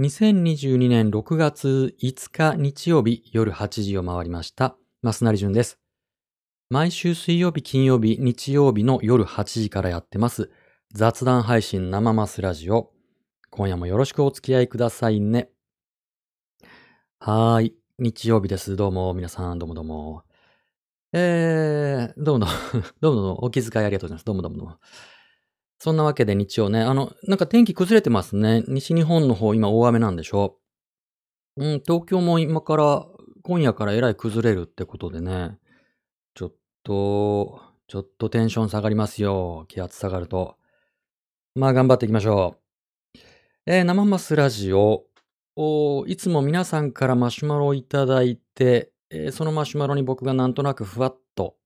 2022年6月5日日曜日夜8時を回りました。マスナリジュンです。毎週水曜日、金曜日、日曜日の夜8時からやってます。雑談配信生マスラジオ。今夜もよろしくお付き合いくださいね。はーい。日曜日です。どうも、皆さん、どうもどうも。えー、どうもどうも、どうもどうも、お気遣いありがとうございます。どうもどうもどうも。そんなわけで日曜ね、あの、なんか天気崩れてますね。西日本の方、今大雨なんでしょ？うん、東京も今から、今夜からえらい崩れるってことでね。ちょっと、ちょっとテンション下がりますよ。気圧下がると。まあ、頑張っていきましょう。えー生マスラジオ。おいつも皆さんからマシュマロをいただいて、えーそのマシュマロに僕がなんとなくふわっと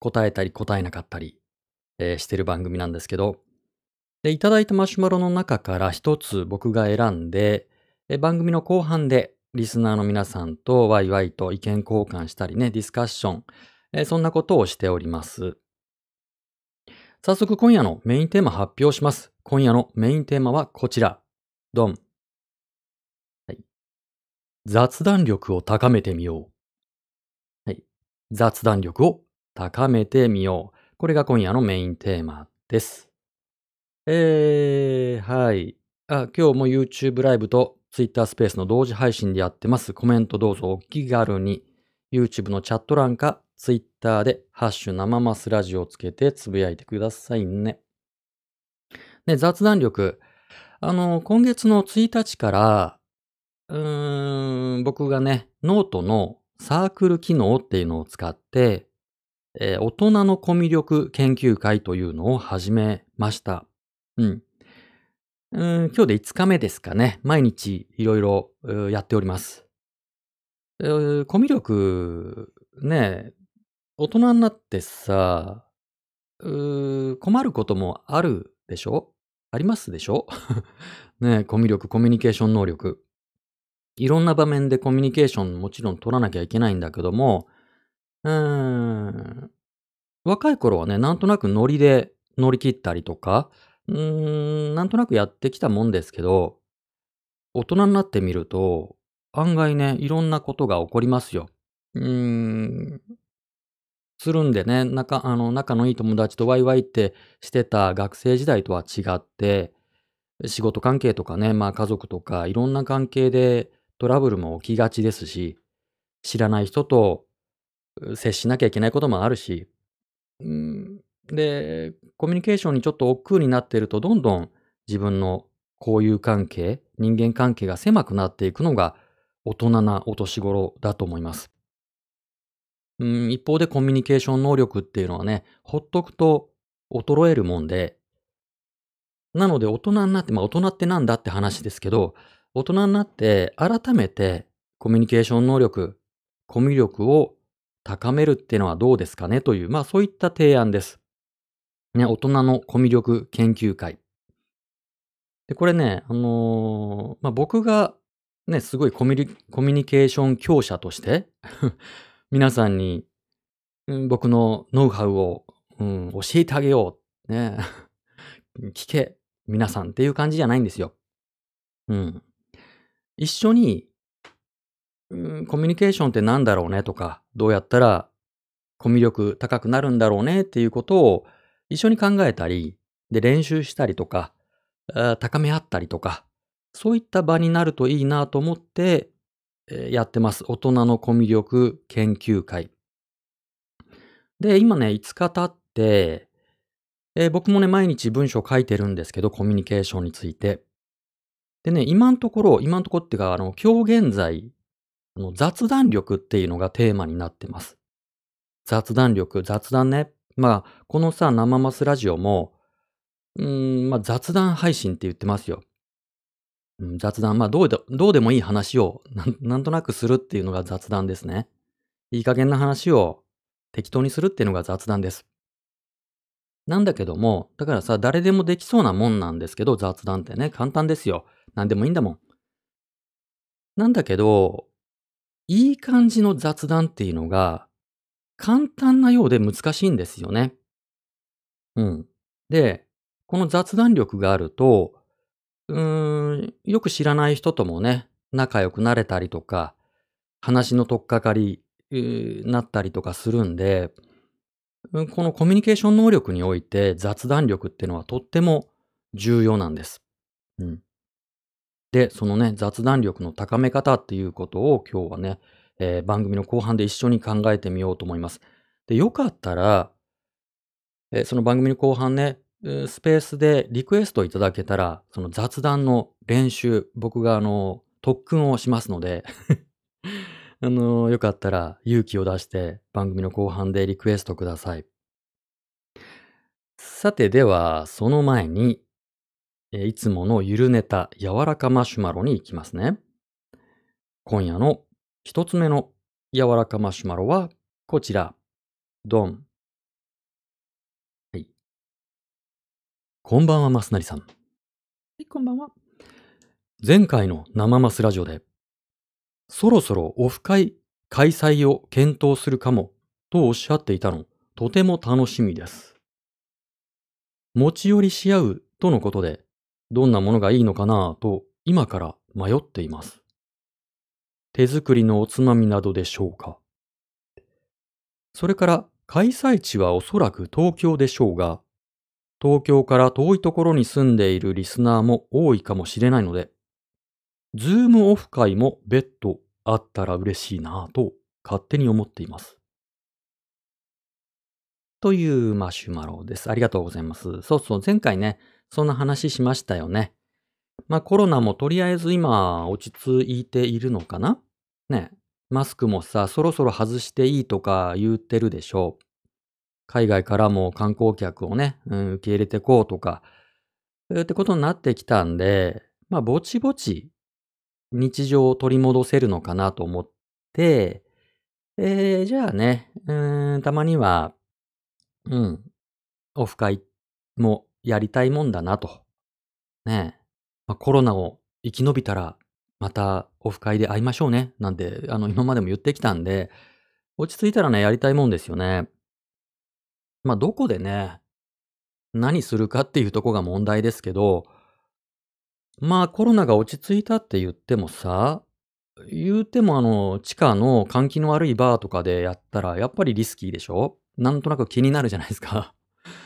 答えたり答えなかったり、えーしてる番組なんですけど、で、いただいたマシュマロの中から一つ僕が選んで、番組の後半でリスナーの皆さんとワイワイと意見交換したりね、ディスカッション、えそんなことをしております。早速今夜のメインテーマ発表します。今夜のメインテーマはこちら。ドン。はい。雑談力を高めてみよう。はい。雑談力を高めてみよう。これが今夜のメインテーマです。えー、はい。あ、今日も YouTube ライブと Twitter スペースの同時配信でやってます。コメントどうぞお気軽に。YouTube のチャット欄か Twitter でハッシュ生マスラジオをつけてつぶやいてくださいね。ね、雑談力。あの、今月の1日から、うーん、僕がね、ノートのサークル機能っていうのを使って、えー大人のコミュ力研究会というのを始めました。うん。うん今日で5日目ですかね。毎日いろいろやっております。コミュ力、ね、大人になってさ、困ることもあるでしょ？ありますでしょ？ねコミュ力、コミュニケーション能力。いろんな場面でコミュニケーションもちろん取らなきゃいけないんだけども、うん、若い頃はね、なんとなくノリで乗り切ったりとか、うーん、なんとなくやってきたもんですけど、大人になってみると、案外ね、いろんなことが起こりますよ。うーん、つるんでね、仲、あの、仲のいい友達とワイワイってしてた学生時代とは違って、仕事関係とかね、まあ家族とかいろんな関係でトラブルも起きがちですし、知らない人と接しなきゃいけないこともあるし、うん、で、コミュニケーションにちょっと億劫になってると、どんどん自分の交友関係、人間関係が狭くなっていくのが大人なお年頃だと思います。うん、一方でコミュニケーション能力っていうのはね、ほっとくと衰えるもんで、なので大人になって、まあ大人ってなんだって話ですけど、大人になって改めてコミュニケーション能力、コミュ力を高めるっていうのはどうですかねという、まあそういった提案です。ね、大人のコミュ力研究会。で、これね、あのーまあ僕がね、すごいコミュニコミュニケーション強者として、皆さんに、うん僕のノウハウを、うん、教えてあげよう。ね。聞け、皆さんっていう感じじゃないんですよ。うん。一緒に、うん、コミュニケーションって何だろうねとか、どうやったらコミュ力高くなるんだろうねっていうことを一緒に考えたり、で練習したりとか、高め合ったりとか、そういった場になるといいなと思って、やってます。大人のコミュ力研究会。で、今ね、5日経って、えー僕もね、毎日文章書いてるんですけど、コミュニケーションについて。でね、今のところ、今のところっていうか、あの、今日現在、あの雑談力っていうのがテーマになってます。雑談力、雑談ね。まあ、このさ、生マスラジオも、うん、まあ、雑談配信って言ってますよ。雑談、まあ、どうで、どうでもいい話をなん、なんとなくするっていうのが雑談ですね。いい加減な話を適当にするっていうのが雑談です。なんだけども、だからさ、誰でもできそうなもんなんですけど、雑談ってね、簡単ですよ。何でもいいんだもん。なんだけど、いい感じの雑談っていうのが、簡単なようで難しいんですよね。うん。で、この雑談力があると、うーん、よく知らない人ともね、仲良くなれたりとか、話の取っかかり、うーなったりとかするんで、うんこのコミュニケーション能力において雑談力っていうのはとっても重要なんです。うん。で、そのね、雑談力の高め方っていうことを今日はね、えー番組の後半で一緒に考えてみようと思います。で、よかったら、えーその番組の後半ね、スペースでリクエストいただけたら、その雑談の練習、僕があの、特訓をしますので、あの、よかったら勇気を出して番組の後半でリクエストください。さて、では、その前に、えいつものゆるネタ、柔らかマシュマロに行きますね。今夜の一つ目の柔らかマシュマロはこちら。ドン。はい。こんばんは、マスナリさん。はい、こんばんは。前回の生マスラジオで、そろそろオフ会開催を検討するかもとおっしゃっていたの、とても楽しみです。持ち寄りし合うとのことで、どんなものがいいのかなと今から迷っています。手作りのおつまみなどでしょうか？それから開催地はおそらく東京でしょうが、東京から遠いところに住んでいるリスナーも多いかもしれないので、ズームオフ会も別途あったら嬉しいなぁと勝手に思っています。というマシュマロです。ありがとうございます。そうそう、前回ね、そんな話しましたよね。まあコロナもとりあえず今落ち着いているのかな？ね。マスクもさ、そろそろ外していいとか言ってるでしょう。海外からも観光客をね、うん、受け入れてこうとか、ってことになってきたんで、まあぼちぼち日常を取り戻せるのかなと思って、えーじゃあね、うん、たまには、うん、オフ会もやりたいもんだなと。ねえ。まあ、コロナを生き延びたら、またオフ会で会いましょうね。なんて、あの、今までも言ってきたんで、落ち着いたらね、やりたいもんですよね。まあ、どこでね、何するかっていうとこが問題ですけど、まあ、コロナが落ち着いたって言ってもさ、言うてもあの、地下の換気の悪いバーとかでやったら、やっぱりリスキーでしょ？なんとなく気になるじゃないですか。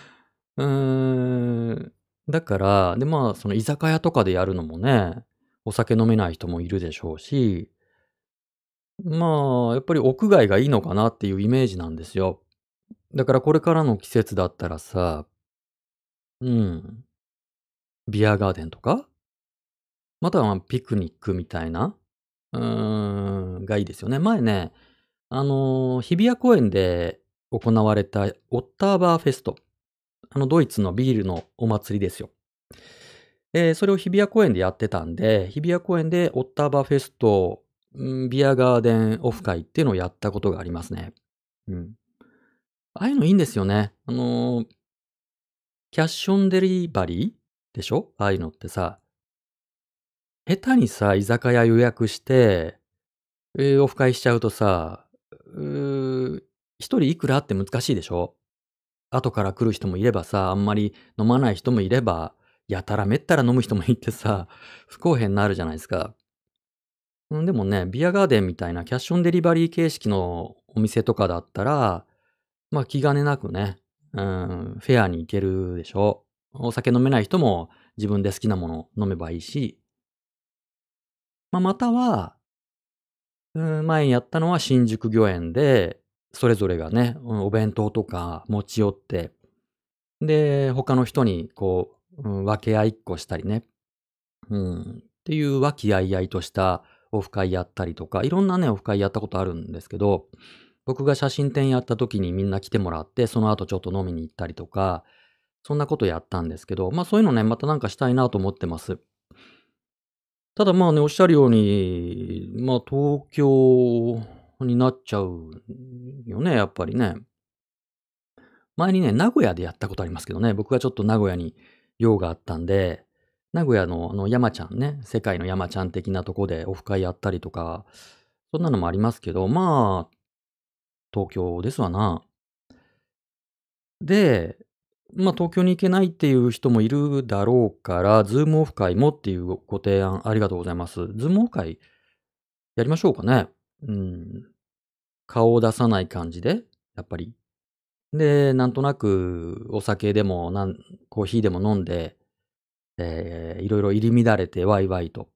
うーん。だから、で、まあ、その居酒屋とかでやるのもね、お酒飲めない人もいるでしょうし、まあ、やっぱり屋外がいいのかなっていうイメージなんですよ。だからこれからの季節だったらさ、うん、ビアガーデンとか？またはピクニックみたいな、うーん、がいいですよね。前ね、あのー日比谷公園で行われたオッターバーフェスト。あの、ドイツのビールのお祭りですよ。えーそれを日比谷公園でやってたんで、日比谷公園でオッターバフェスト、うんビアガーデンオフ会っていうのをやったことがありますね。うん。ああいうのいいんですよね。あのーキャッシュオンデリバリーでしょ？ああいうのってさ、下手にさ、居酒屋予約して、えーオフ会しちゃうとさ、うー一人いくらって難しいでしょ？後から来る人もいればさ、あんまり飲まない人もいれば、やたらめったら飲む人もいてさ、不公平になるじゃないですか。うんでもね、ビアガーデンみたいなキャッシュオンデリバリー形式のお店とかだったら、まあ気兼ねなくね、うん、フェアに行けるでしょ。お酒飲めない人も自分で好きなもの飲めばいいし、まあ、または、うん前にやったのは新宿御苑で、それぞれがね、お弁当とか持ち寄って、で、他の人にこう、うん分け合いっこしたりね、うん、っていう和気あいあいとしたオフ会やったりとか、いろんなね、オフ会やったことあるんですけど、僕が写真展やった時にみんな来てもらって、その後ちょっと飲みに行ったりとか、そんなことやったんですけど、まあそういうのね、またなんかしたいなと思ってます。ただまあね、おっしゃるように、まあ東京になっちゃうよね、やっぱりね。前にね、名古屋でやったことありますけどね、僕がちょっと名古屋に用があったんで、名古屋のあの山ちゃんね、世界の山ちゃん的なとこでオフ会やったりとか、そんなのもありますけど、まあ、東京ですわな。で、まあ、東京に行けないっていう人もいるだろうから、ズームオフ会もっていうご提案ありがとうございます。ズームオフ会やりましょうかね。うん。顔を出さない感じで、やっぱり。で、なんとなくお酒でもなん、コーヒーでも飲んで、えーいろいろ入り乱れてワイワイと。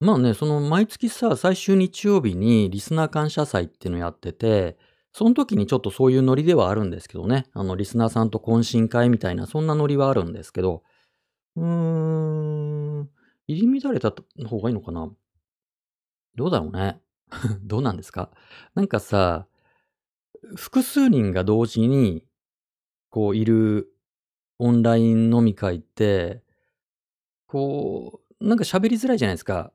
まあね、その毎月さ、最終日曜日にリスナー感謝祭っていうのやってて、その時にちょっとそういうノリではあるんですけどね。あの、リスナーさんと懇親会みたいな、そんなノリはあるんですけど、うーん、入り乱れた方がいいのかなどうだろうね。どうなんですか？なんかさ、複数人が同時に、こう、いるオンライン飲み会って、こう、なんか喋りづらいじゃないですか。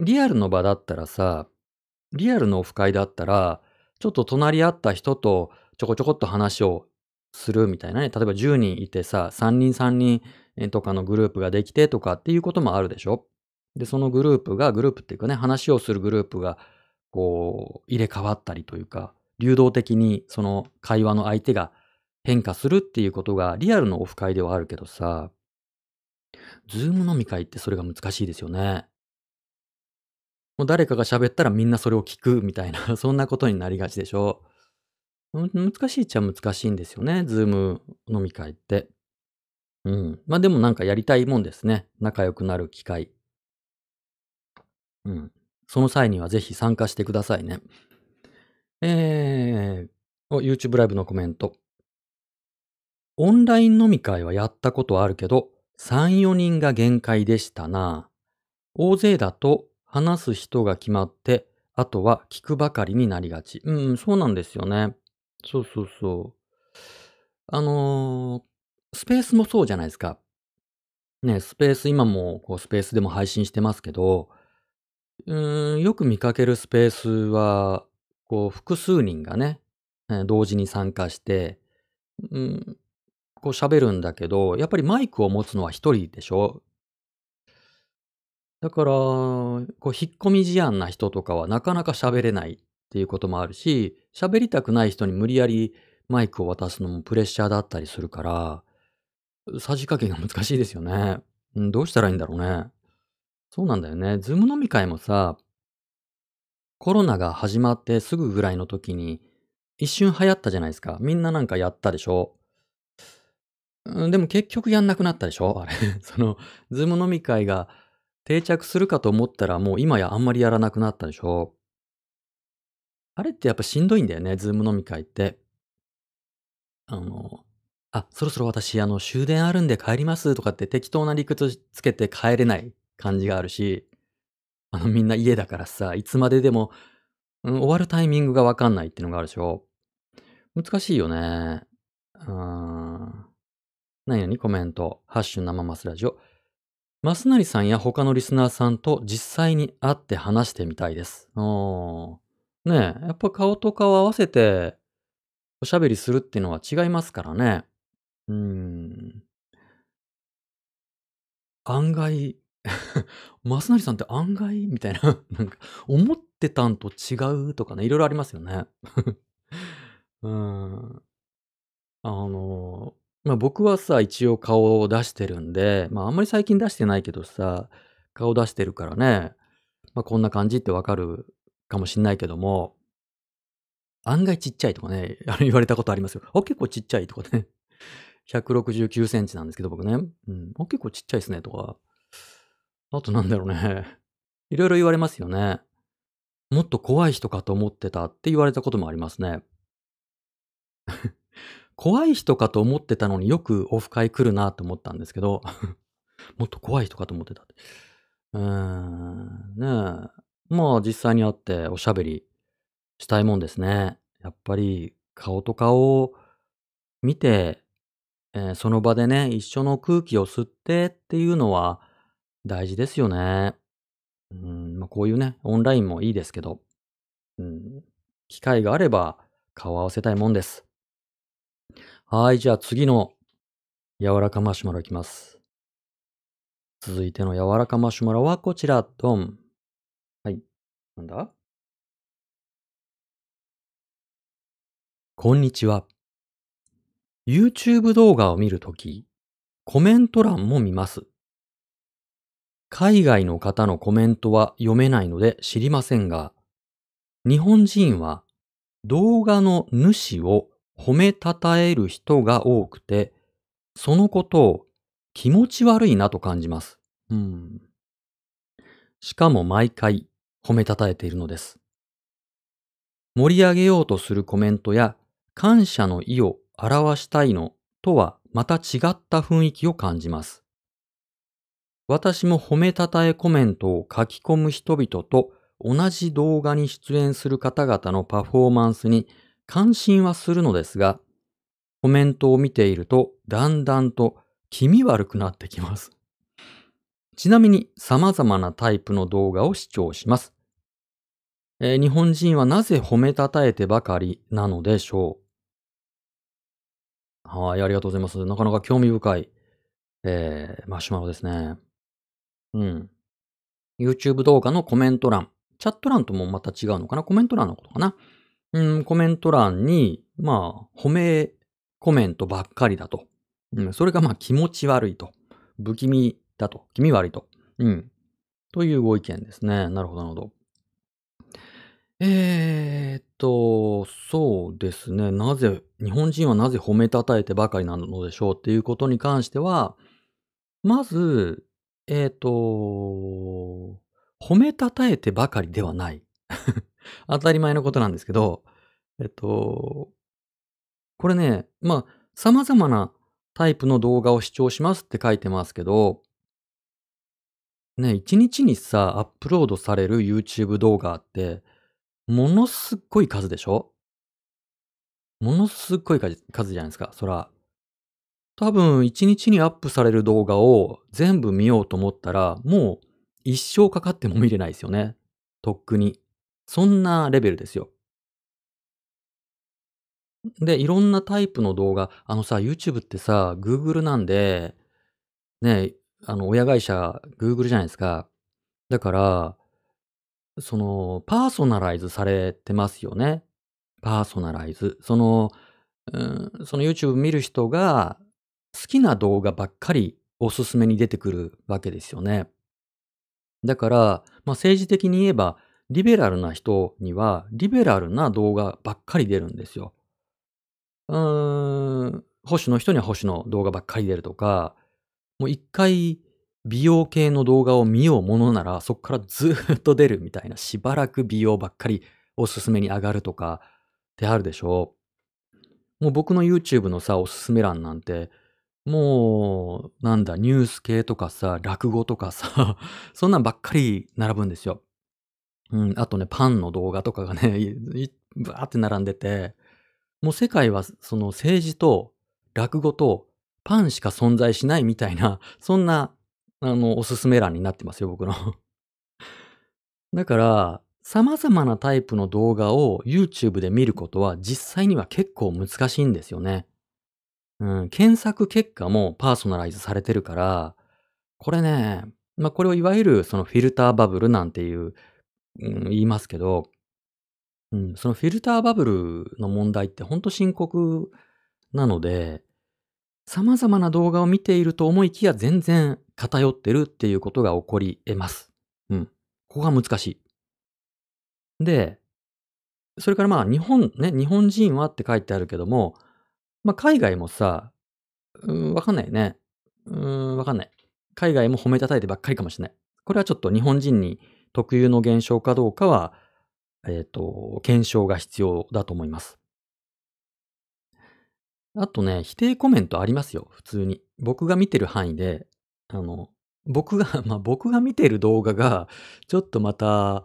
リアルの場だったらさ、リアルのオフ会だったら、ちょっと隣り合った人とちょこちょこっと話をするみたいなね。例えば10人いてさ、3人3人とかのグループができてとかっていうこともあるでしょ？で、そのグループが、グループっていうかね、話をするグループが、こう、入れ替わったりというか、流動的にその会話の相手が変化するっていうことがリアルのオフ会ではあるけどさ、ズーム飲み会ってそれが難しいですよね。もう誰かが喋ったらみんなそれを聞くみたいな、そんなことになりがちでしょ。難しいっちゃ難しいんですよね、ズーム飲み会って。うん。まあでもなんかやりたいもんですね。仲良くなる機会。うん。その際にはぜひ参加してくださいね。えー、YouTube ライブのコメント。オンライン飲み会はやったことあるけど、3、4人が限界でしたな。大勢だと話す人が決まって、あとは聞くばかりになりがち。うん、そうなんですよね。そうそうそう。あのースペースもそうじゃないですか。ね、スペース、今もこうスペースでも配信してますけど、うーん、よく見かけるスペースは、こう、複数人がね、え同時に参加して、うん、こう喋るんだけど、やっぱりマイクを持つのは一人でしょ？だから、こう、引っ込み思案な人とかはなかなか喋れないっていうこともあるし、喋りたくない人に無理やりマイクを渡すのもプレッシャーだったりするから、さじ加減が難しいですよね。うん、どうしたらいいんだろうね。そうなんだよね。ズーム飲み会もさ、コロナが始まってすぐぐらいの時に一瞬流行ったじゃないですか。みんななんかやったでしょ。うん、でも結局やんなくなったでしょあれ。その、ズーム飲み会が定着するかと思ったらもう今やあんまりやらなくなったでしょあれってやっぱしんどいんだよね、ズーム飲み会って。あの、あ、そろそろ私、あの、終電あるんで帰りますとかって適当な理屈つけて帰れない感じがあるし、あの、みんな家だからさ、いつまででも、うん、終わるタイミングがわかんないっていうのがあるでしょ難しいよね。うーん。何？々コメント。ハッシュ生マスラジオ。マスナリさんや他のリスナーさんと実際に会って話してみたいです。おーねえ、やっぱ顔と顔合わせておしゃべりするっていうのは違いますからね。うーん。案外、マスナリさんって案外みたいな、なんか、思ってたんと違うとかね、いろいろありますよね。うん。あの、まあ、僕はさ、一応顔を出してるんで、まあ、あんまり最近出してないけどさ、顔出してるからね、まあ、こんな感じってわかるかもしんないけども、案外ちっちゃいとかね、あの言われたことありますよ。あ、結構ちっちゃいとかね。169センチなんですけど、僕ね。うん。あ、結構ちっちゃいですね、とか。あとなんだろうね。いろいろ言われますよね。もっと怖い人かと思ってたって言われたこともありますね。怖い人かと思ってたのによくオフ会来るなと思ったんですけど、もっと怖い人かと思ってたって。うーん、ねえ。まあ実際に会っておしゃべりしたいもんですね。やっぱり顔と顔を見て、えーその場でね、一緒の空気を吸ってっていうのは大事ですよね。うん、まあこういうね、オンラインもいいですけど、うん、機会があれば顔合わせたいもんです。はい、じゃあ次の柔らかマシュマロいきます。続いての柔らかマシュマロはこちら、ドン。はい。なんだ？こんにちは。YouTube 動画を見るとき、コメント欄も見ます。海外の方のコメントは読めないので知りませんが、日本人は動画の主を褒めたたえる人が多くて、そのことを気持ち悪いなと感じます。うん。しかも毎回褒めたたえているのです。盛り上げようとするコメントや感謝の意を表したいのとはまた違った雰囲気を感じます。私も褒めたたえコメントを書き込む人々と同じ動画に出演する方々のパフォーマンスに関心はするのですが、コメントを見ているとだんだんと気味悪くなってきます。ちなみに様々なタイプの動画を視聴します。えー日本人はなぜ褒めたたえてばかりなのでしょうはい、ありがとうございます。なかなか興味深い、えーマシュマロですね。うん。YouTube 動画のコメント欄。チャット欄ともまた違うのかな？コメント欄のことかな？うん、コメント欄に、まあ、褒めコメントばっかりだと。うん、それがまあ気持ち悪いと。不気味だと。気味悪いと。うん。というご意見ですね。なるほど、なるほど。えーっと、そうですね。なぜ、日本人はなぜ褒めたたえてばかりなのでしょうっていうことに関しては、まず、えっと、褒めたたえてばかりではない。当たり前のことなんですけど、えっと、これね、まあ、様々なタイプの動画を視聴しますって書いてますけど、ね、一日にさ、アップロードされる YouTube 動画って、ものすっごい数でしょ？ものすっごい数じゃないですか、そら。多分、一日にアップされる動画を全部見ようと思ったら、もう一生かかっても見れないですよね。とっくに。そんなレベルですよ。で、いろんなタイプの動画、あのさ、YouTube ってさ、Google なんで、ね、あの、親会社 Google じゃないですか。だから、その、パーソナライズされてますよね。パーソナライズ。その、うん、その YouTube 見る人が好きな動画ばっかりおすすめに出てくるわけですよね。だから、まあ、政治的に言えば、リベラルな人には、リベラルな動画ばっかり出るんですよ。うーん、保守の人には保守の動画ばっかり出るとか、もう一回美容系の動画を見ようものなら、そこからずっと出るみたいな、しばらく美容ばっかりおすすめに上がるとかってあるでしょもう僕の YouTube のさ、おすすめ欄なんて、もう、なんだ、ニュース系とかさ、落語とかさ、そんなんばっかり並ぶんですよ。うん、あとね、パンの動画とかがね、バーって並んでて、もう世界はその政治と落語とパンしか存在しないみたいな、そんな、あの、おすすめ欄になってますよ、僕の。だから、様々なタイプの動画を YouTube で見ることは実際には結構難しいんですよね。うん、検索結果もパーソナライズされてるから、これね、まあこれをいわゆるそのフィルターバブルなんていう、うん、言いますけど、うん、そのフィルターバブルの問題って本当深刻なので、様々な動画を見ていると思いきや全然偏ってるっていうことが起こり得ます。うん。ここが難しい。で、それからまあ日本ね、日本人はって書いてあるけども、まあ海外もさ、うん、わかんないよね。うーん、わかんない。海外も褒めたたえてばっかりかもしれない。これはちょっと日本人に特有の現象かどうかは、えっ、と、検証が必要だと思います。あとね、否定コメントありますよ、普通に。僕が見てる範囲で、あの、僕が、まあ僕が見てる動画が、ちょっとまた、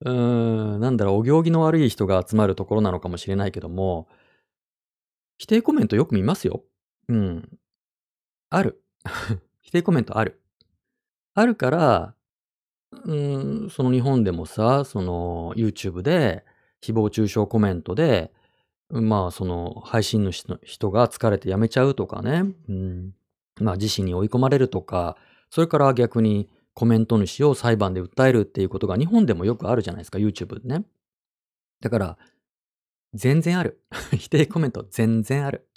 うーん、なんだろう、お行儀の悪い人が集まるところなのかもしれないけども、否定コメントよく見ますよ。うん。ある。否定コメントある。あるから、うん、その日本でもさ、その YouTube で誹謗中傷コメントで、まあその配信主の人が疲れて辞めちゃうとかね、うん、まあ自死に追い込まれるとか、それから逆にコメント主を裁判で訴えるっていうことが日本でもよくあるじゃないですか、YouTube でね。だから、全然ある。否定コメント全然ある。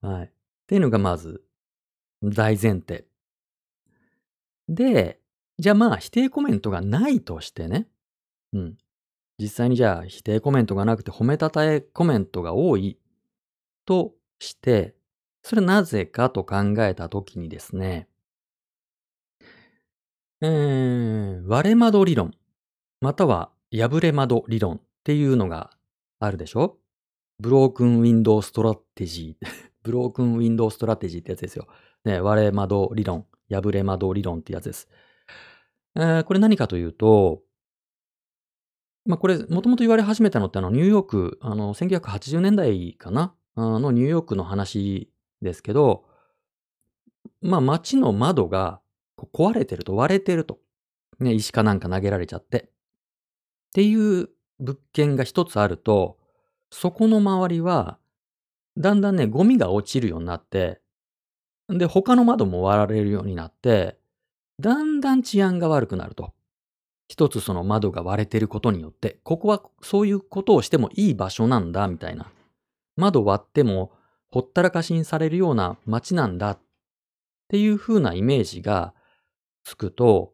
はい。っていうのがまず、大前提。で、じゃあまあ否定コメントがないとしてね。うん。実際にじゃあ否定コメントがなくて褒めたたえコメントが多いとして、それなぜかと考えたときにですね、えー、割れ窓理論、または破れ窓理論っていうのがあるでしょ？broken window strategy。broken window strategy ってやつですよ。ね、割れ窓理論、破れ窓理論ってやつです。えー、これ何かというと、まあ、これ、もともと言われ始めたのって、あの、ニューヨーク、あの、1980年代かな？あの、ニューヨークの話ですけど、まあ、街の窓が壊れてると割れてると。ね、石かなんか投げられちゃって。っていう物件が一つあると、そこの周りは、だんだんね、ゴミが落ちるようになって、で、他の窓も割られるようになって、だんだん治安が悪くなると。一つその窓が割れてることによって、ここはそういうことをしてもいい場所なんだ、みたいな。窓割ってもほったらかしにされるような街なんだっていう風なイメージがつくと、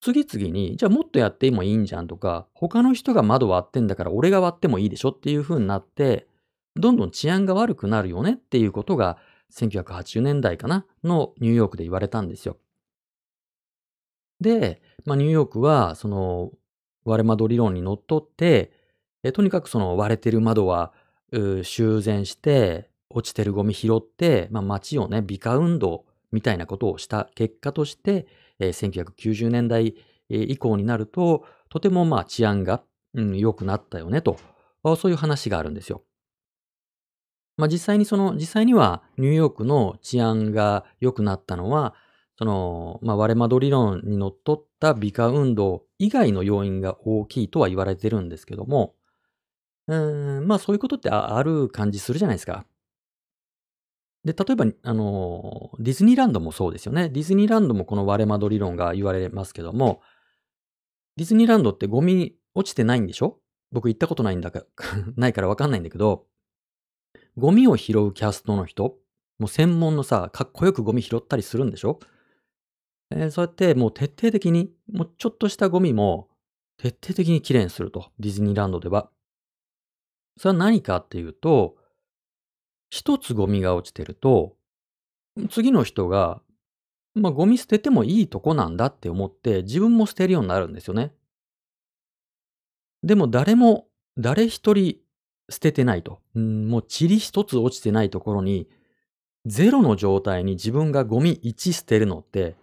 次々に、じゃあもっとやってもいいんじゃんとか、他の人が窓割ってんだから俺が割ってもいいでしょっていう風になって、どんどん治安が悪くなるよねっていうことが1980年代かなのニューヨークで言われたんですよ。で、まあ、ニューヨークはその割れ窓理論にのっとって、とにかくその割れてる窓は修繕して、落ちてるゴミ拾って、まあ、街をね、美化運動みたいなことをした結果として、えー、1990年代以降になると、とてもまあ治安が、うん、良くなったよねと、そういう話があるんですよ。まあ実際にその、実際にはニューヨークの治安が良くなったのは、その、まあ割れ窓理論にのっとった美化運動以外の要因が大きいとは言われてるんですけども、うん、まあそういうことってある感じするじゃないですか。で、例えば、あの、ディズニーランドもそうですよね。ディズニーランドもこの割れ窓理論が言われますけども、ディズニーランドってゴミ落ちてないんでしょ？僕行ったことないんだか、ないからわかんないんだけど、ゴミを拾うキャストの人、もう専門のさ、かっこよくゴミ拾ったりするんでしょ？えー、そうやってもう徹底的に、もうちょっとしたゴミも徹底的にきれいにすると、ディズニーランドでは。それは何かっていうと、一つゴミが落ちてると、次の人が、まあ、ゴミ捨ててもいいとこなんだって思って自分も捨てるようになるんですよね。でも誰も、誰一人捨ててないと。もう塵一つ落ちてないところに、ゼロの状態に自分がゴミ1捨てるのって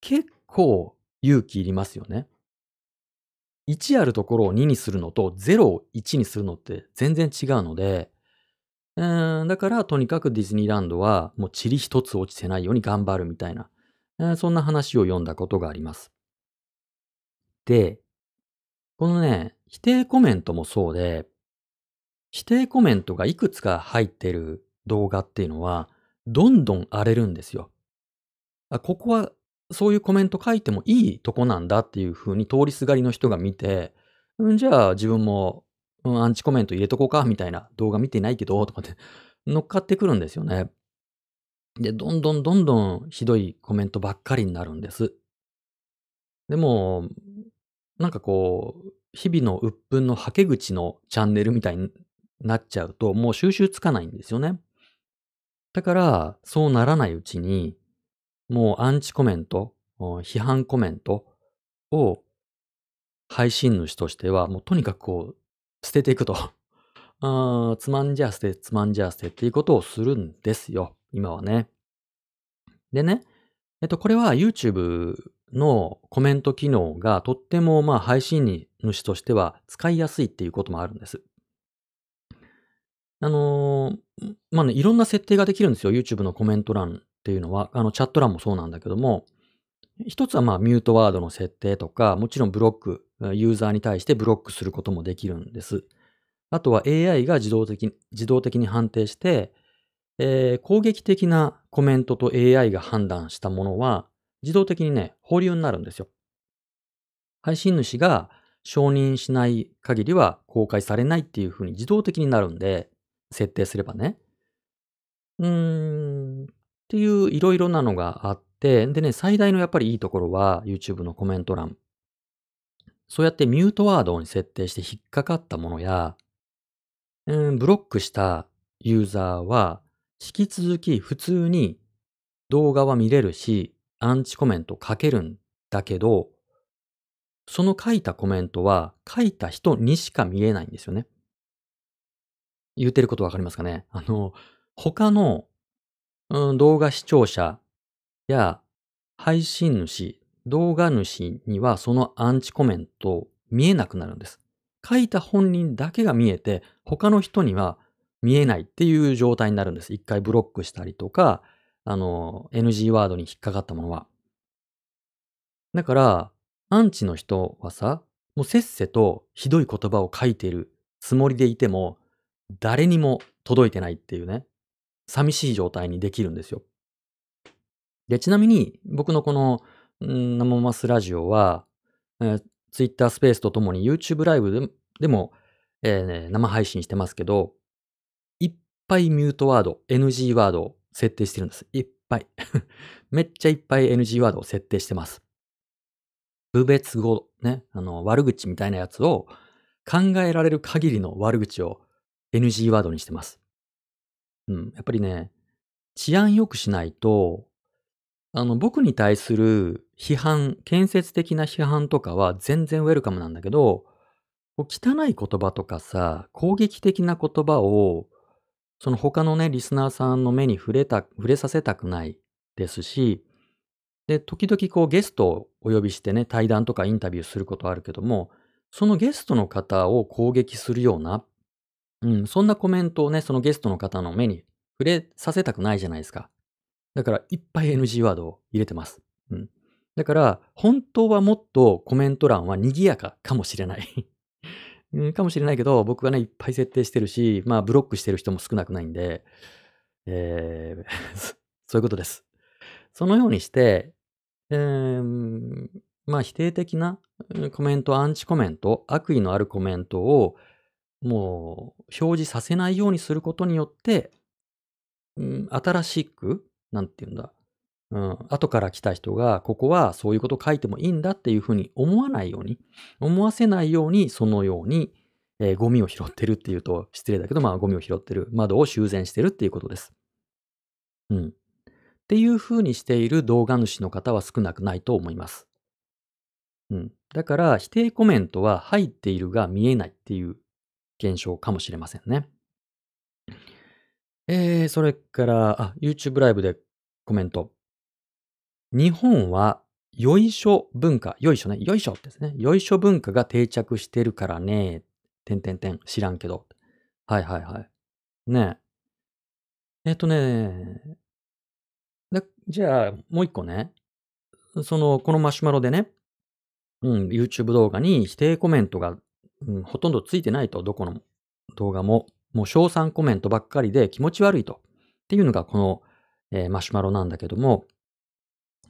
結構勇気いりますよね。1あるところを2にするのと0を1にするのって全然違うので、うん、だから、とにかくディズニーランドは、もう塵一つ落ちてないように頑張るみたいな、えー、そんな話を読んだことがあります。で、このね、否定コメントもそうで、否定コメントがいくつか入ってる動画っていうのは、どんどん荒れるんですよ。あここはそういうコメント書いてもいいとこなんだっていう風に通りすがりの人が見て、んじゃあ自分もうん、アンチコメント入れとこうか、みたいな動画見てないけど、とかって 乗っかってくるんですよね。で、どんどんどんどんひどいコメントばっかりになるんです。でも、なんかこう、日々の鬱憤のはけ口のチャンネルみたいになっちゃうと、もう収集つかないんですよね。だから、そうならないうちに、もうアンチコメント、批判コメントを配信主としては、もうとにかくこう、捨てていくと。あつまんじゃ捨て、つまんじゃ捨てっていうことをするんですよ。今はね。でね、えっと、これは YouTube のコメント機能がとってもまあ配信主としては使いやすいっていうこともあるんです。あのー、まあね、いろんな設定ができるんですよ。YouTube のコメント欄っていうのは。あの、チャット欄もそうなんだけども、一つはまあミュートワードの設定とか、もちろんブロック、ユーザーに対してブロックすることもできるんです。あとは AI が自動的自動的に判定して、えー、攻撃的なコメントと AI が判断したものは自動的にね、保留になるんですよ。配信主が承認しない限りは公開されないっていう風に自動的になるんで、設定すればね。うーん、っていういろいろなのがあって、でね、最大のやっぱりいいところは YouTube のコメント欄。そうやってミュートワードに設定して引っかかったものや、うん、ブロックしたユーザーは、引き続き普通に動画は見れるし、アンチコメント書けるんだけど、その書いたコメントは書いた人にしか見えないんですよね。言ってることわかりますかね？あの、他の、うん、動画視聴者や配信主、動画主にはそのアンチコメント見えなくなるんです。書いた本人だけが見えて、他の人には見えないっていう状態になるんです。一回ブロックしたりとか、あの、NG ワードに引っかかったものは。だから、アンチの人はさ、もうせっせとひどい言葉を書いているつもりでいても、誰にも届いてないっていうね、寂しい状態にできるんですよ。で、ちなみに、僕のこの、ん生マスラジオは、えー Twitter スペースとともに YouTube ライブでも、えーね生配信してますけど、いっぱいミュートワード、NG ワードを設定してるんです。いっぱい。めっちゃいっぱい NG ワードを設定してます。部別語、ね、あの、悪口みたいなやつを考えられる限りの悪口を NG ワードにしてます。うん。やっぱりね、治安良くしないと、あの、僕に対する批判、建設的な批判とかは全然ウェルカムなんだけど、汚い言葉とかさ、攻撃的な言葉を、その他のね、リスナーさんの目に触れた、触れさせたくないですし、で、時々こうゲストをお呼びしてね、対談とかインタビューすることあるけども、そのゲストの方を攻撃するような、うん、そんなコメントをね、そのゲストの方の目に触れさせたくないじゃないですか。だから、いっぱい NG ワードを入れてます。うん。だから、本当はもっとコメント欄は賑やかかもしれない。かもしれないけど、僕がね、いっぱい設定してるし、まあ、ブロックしてる人も少なくないんで、えー そういうことです。そのようにして、えーまあ、否定的なコメント、アンチコメント、悪意のあるコメントを、もう、表示させないようにすることによって、新しく、なんて言うんだ、うん、後から来た人が、ここはそういうこと書いてもいいんだっていうふうに思わないように、思わせないように、そのように、えーゴミを拾ってるっていうと失礼だけど、まあゴミを拾ってる、窓を修繕してるっていうことです。うん。っていうふうにしている動画主の方は少なくないと思います。うん。だから、否定コメントは入っているが見えないっていう現象かもしれませんね。えー、それから、あ、YouTube ライブでコメント。日本は、よいしょ文化、よいしょね、よいしょですね。よいしょ文化が定着してるからね、てんてんてん、知らんけど。はいはいはい。ねえ。えっとね、だじゃあ、もう一個ね。その、このマシュマロでね、うん、YouTube 動画に否定コメントが、うん、ほとんどついてないと、どこの動画も。もう称賛コメントばっかりで気持ち悪いと。っていうのがこの、えーマシュマロなんだけども、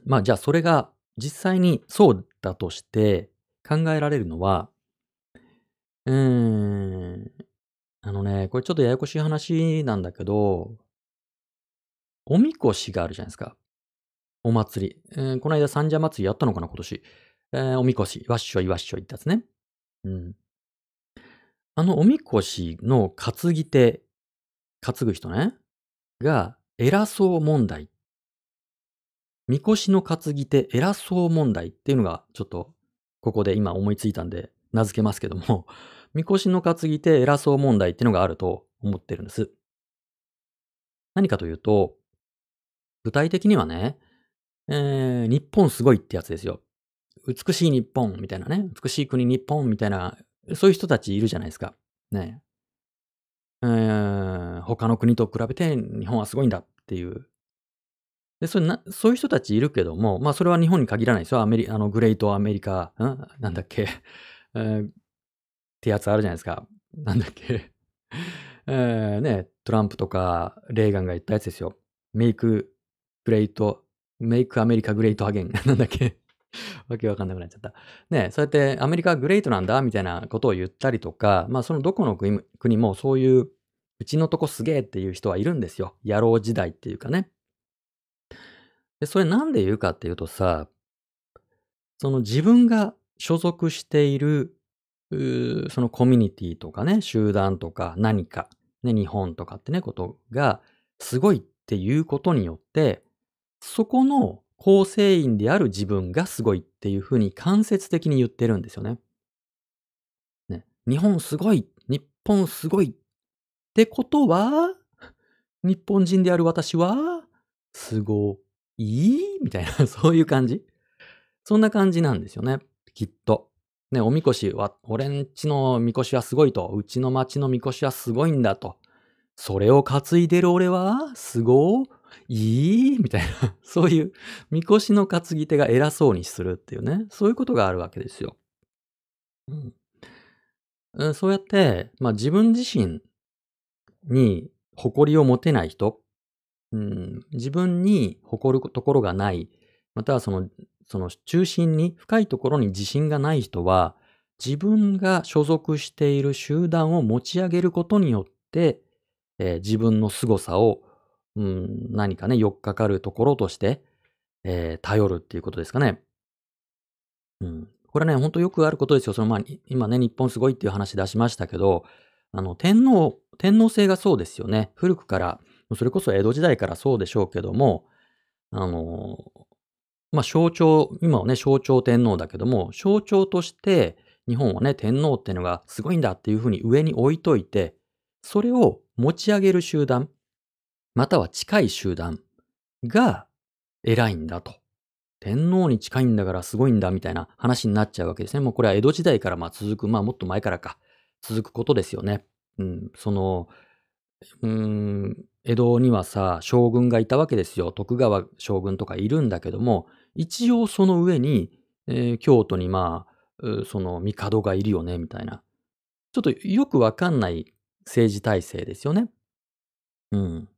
まあじゃあそれが実際にそうだとして考えられるのは、うーん、あのね、これちょっとややこしい話なんだけど、おみこしがあるじゃないですか。お祭り。えーこの間三社祭りやったのかな、今年。えーおみこし、わっしょいわっしょいってやつね。うん。あのおみこしの担ぎ手、担ぐ人ね、が偉そう問題。みこしの担ぎ手偉そう問題っていうのがちょっとここで今思いついたんで名付けますけども、みこしの担ぎ手偉そう問題っていうのがあると思ってるんです。何かというと、具体的にはね、えー日本すごいってやつですよ。美しい日本みたいなね、美しい国日本みたいな、そういう人たちいるじゃないですか。ね。えー他の国と比べて日本はすごいんだっていう。で、それな、そういう人たちいるけども、まあそれは日本に限らないですよ。アメリ、あの、グレートアメリカ、んなんだっけ、え ーってやつあるじゃないですか。なんだっけ。え ーね、トランプとかレーガンが言ったやつですよ。 make great、make America great again。なんだっけ。わけわかんなくなっちゃった。ね、そうやってアメリカはグレートなんだみたいなことを言ったりとか、まあそのどこの国もそういううちのとこすげえっていう人はいるんですよ。夜郎自大っていうかね。で、それなんで言うかっていうとさ、その自分が所属している、そのコミュニティとかね、集団とか何か、ね、日本とかってね、ことがすごいっていうことによって、そこの構成員である自分がすごいっていうふうに間接的に言ってるんですよね。ね日本すごい日本すごいってことは、日本人である私は、すごいみたいな、そういう感じそんな感じなんですよね。きっと。ね、おみこしは、俺んちのみこしはすごいと、うちの町のみこしはすごいんだと。それを担いでる俺は、すごいい？みたいな、そういう、みこしの担ぎ手が偉そうにするっていうね、そういうことがあるわけですよ。うん、そうやって、まあ自分自身に誇りを持てない人、うん、自分に誇るところがない、またはそのその中心に深いところに自信がない人は、自分が所属している集団を持ち上げることによって、えー、自分の凄さを、うん、何かね、よっかかるところとして、えー、頼るっていうことですかね。うん。これね、ほんとよくあることですよ。そのまあ、今ね、日本すごいっていう話出しましたけど、あの、天皇、天皇制がそうですよね。古くから、それこそ江戸時代からそうでしょうけども、あの、まあ象徴、今はね、象徴天皇だけども、象徴として日本はね、天皇っていうのがすごいんだっていうふうに上に置いといて、それを持ち上げる集団、または近い集団が偉いんだと。天皇に近いんだからすごいんだみたいな話になっちゃうわけですね。もうこれは江戸時代からまあ続く、まあもっと前からか、続くことですよね。うん、その、うん、江戸にはさ、将軍がいたわけですよ。徳川将軍とかいるんだけども、一応その上に、えー、京都にまあ、その帝がいるよね、みたいな。ちょっとよくわかんない政治体制ですよね。うん。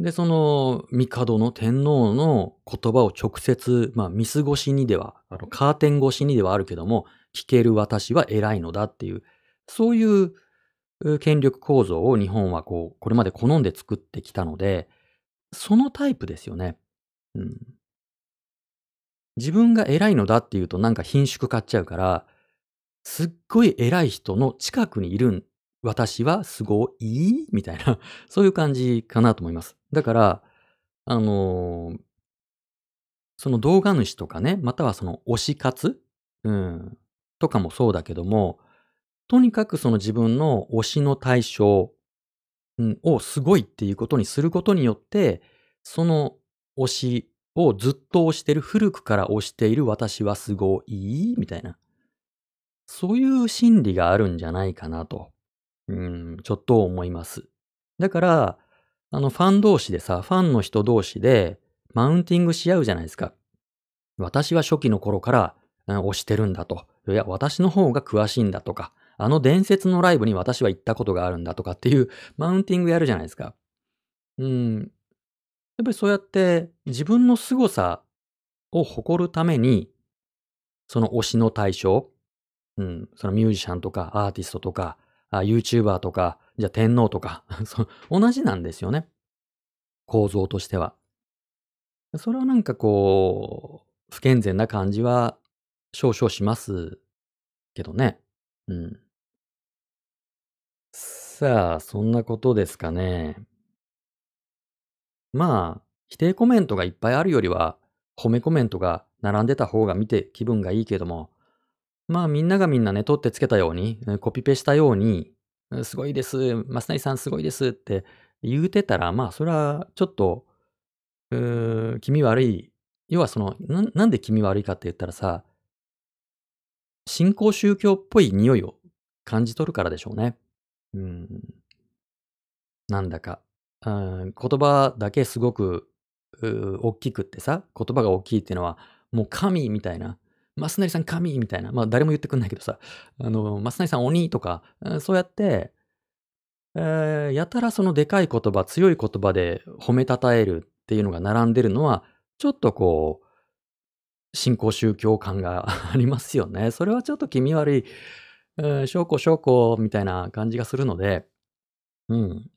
で、その帝の天皇の言葉を直接、まあ、見過ごしにでは、あのカーテン越しにではあるけども、聞ける私は偉いのだっていう、そういう権力構造を日本はこう、これまで好んで作ってきたので、そのタイプですよね。うん。自分が偉いのだっていうとなんか品縮買っちゃうから、すっごい偉い人の近くにいる私はすごいみたいな、そういう感じかなと思います。だから、あのー、その動画主とかね、またはその推し活？うん、とかもそうだけども、とにかくその自分の推しの対象、うん、をすごいっていうことにすることによって、その推しをずっと推してる、古くから推している私はすごい？みたいな。そういう心理があるんじゃないかなと、うん、ちょっと思います。だから、あの、ファン同士でさ、ファンの人同士で、マウンティングし合うじゃないですか。私は初期の頃から、うん、推してるんだと。いや、私の方が詳しいんだとか、あの伝説のライブに私は行ったことがあるんだとかっていうマウンティングやるじゃないですか。うん。やっぱりそうやって自分の凄さを誇るために、その推しの対象、うん、そのミュージシャンとかアーティストとか、あ YouTuber とか、じゃあ天皇とか 同じなんですよね。構造としては。それはなんかこう、不健全な感じは少々しますけどね。うん。さあ、そんなことですかね。まあ、否定コメントがいっぱいあるよりは、褒めコメントが並んでた方が見て気分がいいけども、まあみんながみんなね、取ってつけたように、コピペしたように、すごいです、増成さんすごいですって言うてたら、まあそれはちょっと、うー気味悪い。要はそのな、なんで気味悪いかって言ったらさ、新興宗教っぽい匂いを感じ取るからでしょうね。うん。なんだか。うん、言葉だけすごく、大きくってさ、言葉が大きいっていうのは、もう神みたいな、マスナリさん神？みたいな、まあ誰も言ってくんないけどさ、あの、マスナリさん鬼？とか、そうやって、えー、やたらそのでかい言葉、強い言葉で褒めたたえるっていうのが並んでるのは、ちょっとこう、新興宗教感がありますよね。それはちょっと気味悪い、えー、証拠証拠みたいな感じがするので、うん。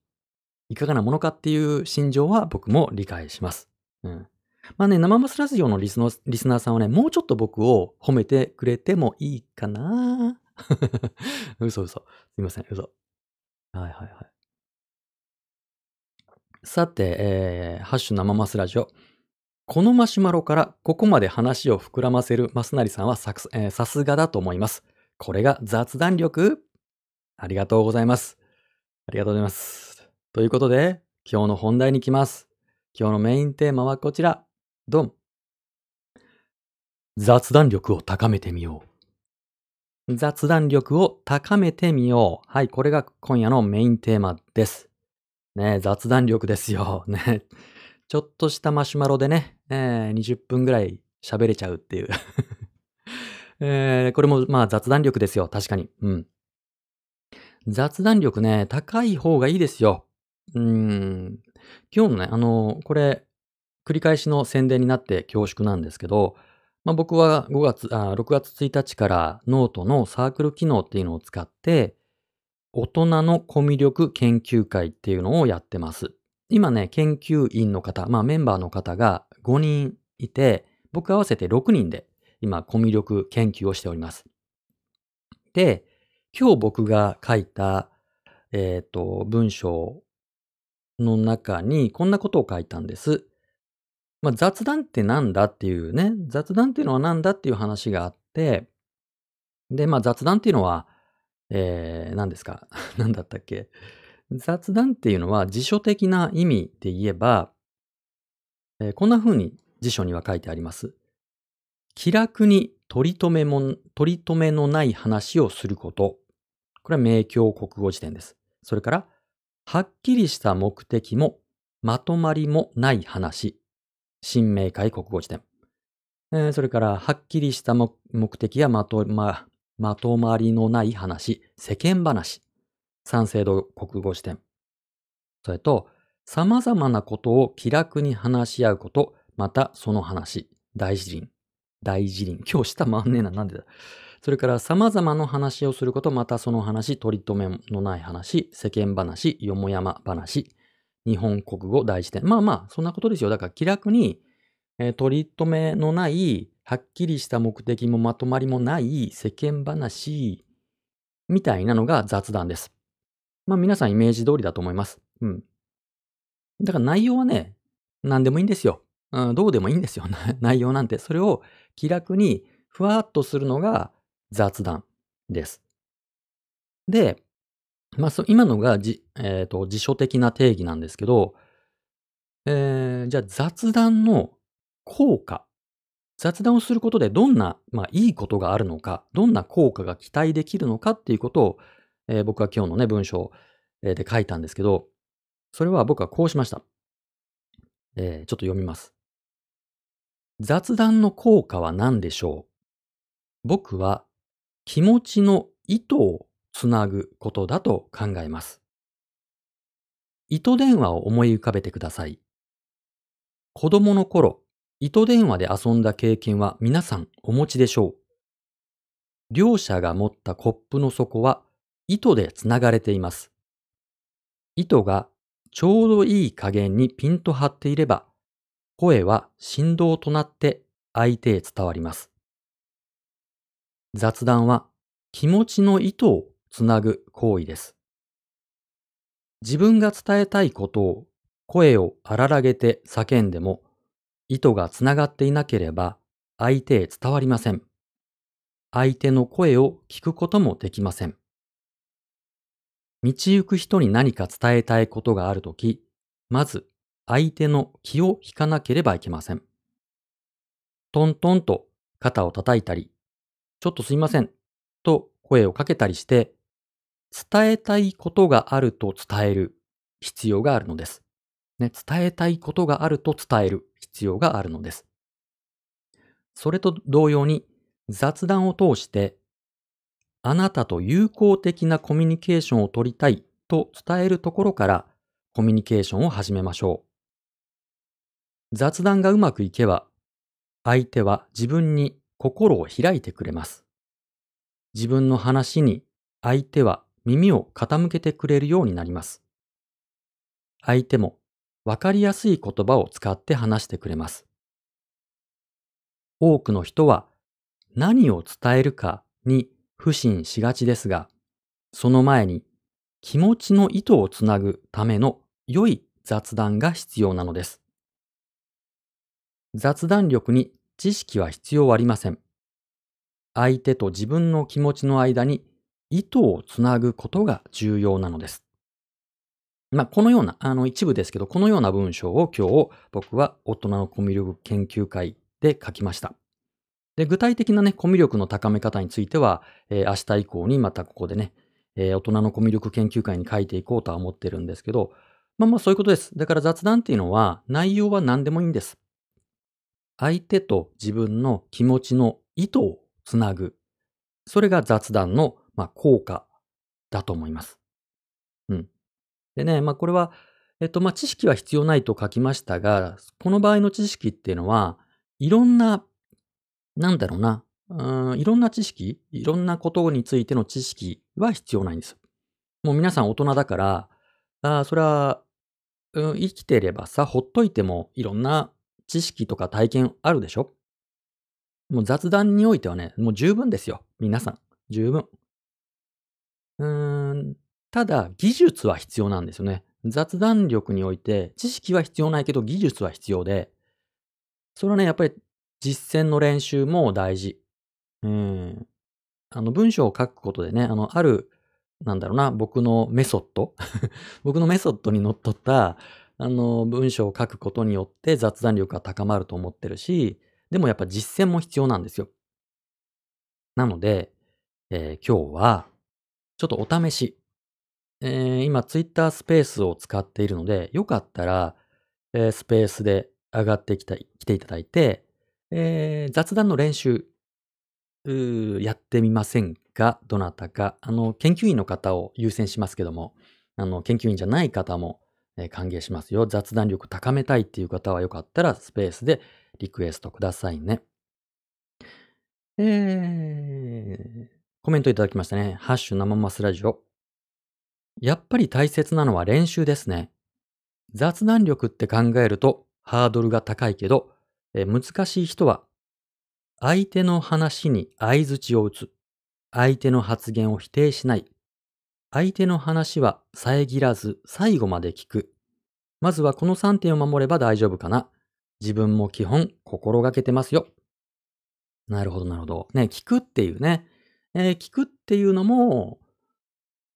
いかがなものかっていう心情は僕も理解します。うん。まあね、生マスラジオのリスのリスナーさんはね、もうちょっと僕を褒めてくれてもいいかな 嘘嘘。すみません、嘘。はいはいはい。さて、えー、ハッシュ生マスラジオ。このマシュマロからここまで話を膨らませるマスナリさんはさえーさすがだと思います。これが雑談力ありがとうございます。ありがとうございます。ということで、今日の本題に行きます。今日のメインテーマはこちら。ドン。雑談力を高めてみよう。雑談力を高めてみよう。はい、これが今夜のメインテーマです。ね雑談力ですよ。ねちょっとしたマシュマロでね、えー20分ぐらい喋れちゃうっていう。えーこれもまあ雑談力ですよ。確かに。うん。雑談力ね、高い方がいいですよ。うん。今日のね、あの、これ、繰り返しの宣伝になって恐縮なんですけど、まあ、僕は5月あ、6月1日からノートのサークル機能っていうのを使って、大人のコミュ力研究会っていうのをやってます。今ね、研究員の方、まあメンバーの方が5人いて、僕合わせて6人で今コミュ力研究をしております。で、今日僕が書いた、えっ、と、文章の中にこんなことを書いたんです。まあ、雑談ってなんだっていうね、雑談っていうのはなんだっていう話があって、で、まあ雑談っていうのは、えー、何ですか？何だったっけ？雑談っていうのは辞書的な意味で言えば、えーこんな風に辞書には書いてあります。気楽に取り留めも、取り留めのない話をすること。これは明教国語辞典です。それから、はっきりした目的もまとまりもない話。新明解国語辞典。えーそれから、はっきりした目的やまと,、ま、まとまりのない話。世間話。三省堂国語辞典。それと、様々なことを気楽に話し合うこと、またその話。大辞林。大辞林。今日下回んねえな。なんでだ。それから様々な話をすること、またその話、取り留めのない話、世間話、よもやま話、日本国語大辞典。まあまあ、そんなことですよ。だから気楽に、えー取り留めのない、はっきりした目的もまとまりもない世間話、みたいなのが雑談です。まあ皆さんイメージ通りだと思います。うん。だから内容はね、何でもいいんですよ。うん、どうでもいいんですよ。内容なんて。それを気楽にふわっとするのが雑談です。で、まあ、そ今のがじ、えーと辞書的な定義なんですけど、えーじゃあ雑談の効果。雑談をすることでどんな、まあ、いいことがあるのか、どんな効果が期待できるのかっていうことを、えー僕は今日のね、文章で書いたんですけど、それは僕はこうしました。えーちょっと読みます。雑談の効果は何でしょう？僕は気持ちの糸をつなぐことだと考えます。糸電話を思い浮かべてください。子供の頃、糸電話で遊んだ経験は皆さんお持ちでしょう。両者が持ったコップの底は糸でつながれています。糸がちょうどいい加減にピンと張っていれば、声は振動となって相手へ伝わります。雑談は気持ちの糸をつなぐ行為です。自分が伝えたいことを声を荒らげて叫んでも、糸がつながっていなければ相手へ伝わりません。相手の声を聞くこともできません。道行く人に何か伝えたいことがあるとき、まず相手の気を引かなければいけません。トントンと肩を叩いたり、ちょっとすいませんと声をかけたりして、伝えたいことがあると伝える必要があるのです。ね、伝えたいことがあると伝える必要があるのです。それと同様に雑談を通してあなたと友好的なコミュニケーションを取りたいと伝えるところからコミュニケーションを始めましょう。雑談がうまくいけば相手は自分に心を開いてくれます。自分の話に相手は耳を傾けてくれるようになります。相手もわかりやすい言葉を使って話してくれます。多くの人は何を伝えるかに不信しがちですが、その前に気持ちの糸をつなぐための良い雑談が必要なのです。雑談力に知識は必要ありません。相手と自分の気持ちの間に糸をつなぐことが重要なのです。まあ、このような、あの一部ですけど、このような文章を今日僕は大人のコミュ力研究会で書きました。で、具体的なね、コミュ力の高め方については、えー、明日以降にまたここでね、えー、大人のコミュ力研究会に書いていこうとは思ってるんですけど、まあまあそういうことです。だから雑談っていうのは内容は何でもいいんです。相手と自分の気持ちの意図をつなぐ。それが雑談の、まあ、効果だと思います。うん。でね、まあこれは、えっと、まあ知識は必要ないと書きましたが、この場合の知識っていうのは、いろんな、なんだろうな、うん、いろんな知識、いろんなことについての知識は必要ないんです。もう皆さん大人だから、あそれは、うん、生きてればさ、ほっといてもいろんな知識とか体験あるでしょ？もう雑談においてはね、もう十分ですよ。皆さん。十分。うん、ただ、技術は必要なんですよね。雑談力において、知識は必要ないけど、技術は必要で、それはね、やっぱり実践の練習も大事。うん。あの、文章を書くことでね、あの、ある、なんだろうな、僕のメソッド 僕のメソッドにのっとった、あの、文章を書くことによって雑談力が高まると思ってるし、でもやっぱ実践も必要なんですよ。なので、えー、今日は、ちょっとお試し。えー、今、ツイッタースペースを使っているので、よかったら、えー、スペースで上がってきた来ていただいて、えー、雑談の練習、やってみませんか？どなたか。あの、研究員の方を優先しますけども、あの、研究員じゃない方も、え歓迎しますよ。雑談力高めたいっていう方はよかったらスペースでリクエストくださいね。えー、コメントいただきましたね。ハッシュ生マスラジオ。やっぱり大切なのは練習ですね。雑談力って考えるとハードルが高いけど、え難しい人は相手の話に相槌を打つ。相手の発言を否定しない。相手の話は遮らず最後まで聞く。まずはこの3点を守れば大丈夫かな。自分も基本心がけてますよ。なるほど、なるほど。ね、聞くっていうね。えー、聞くっていうのも、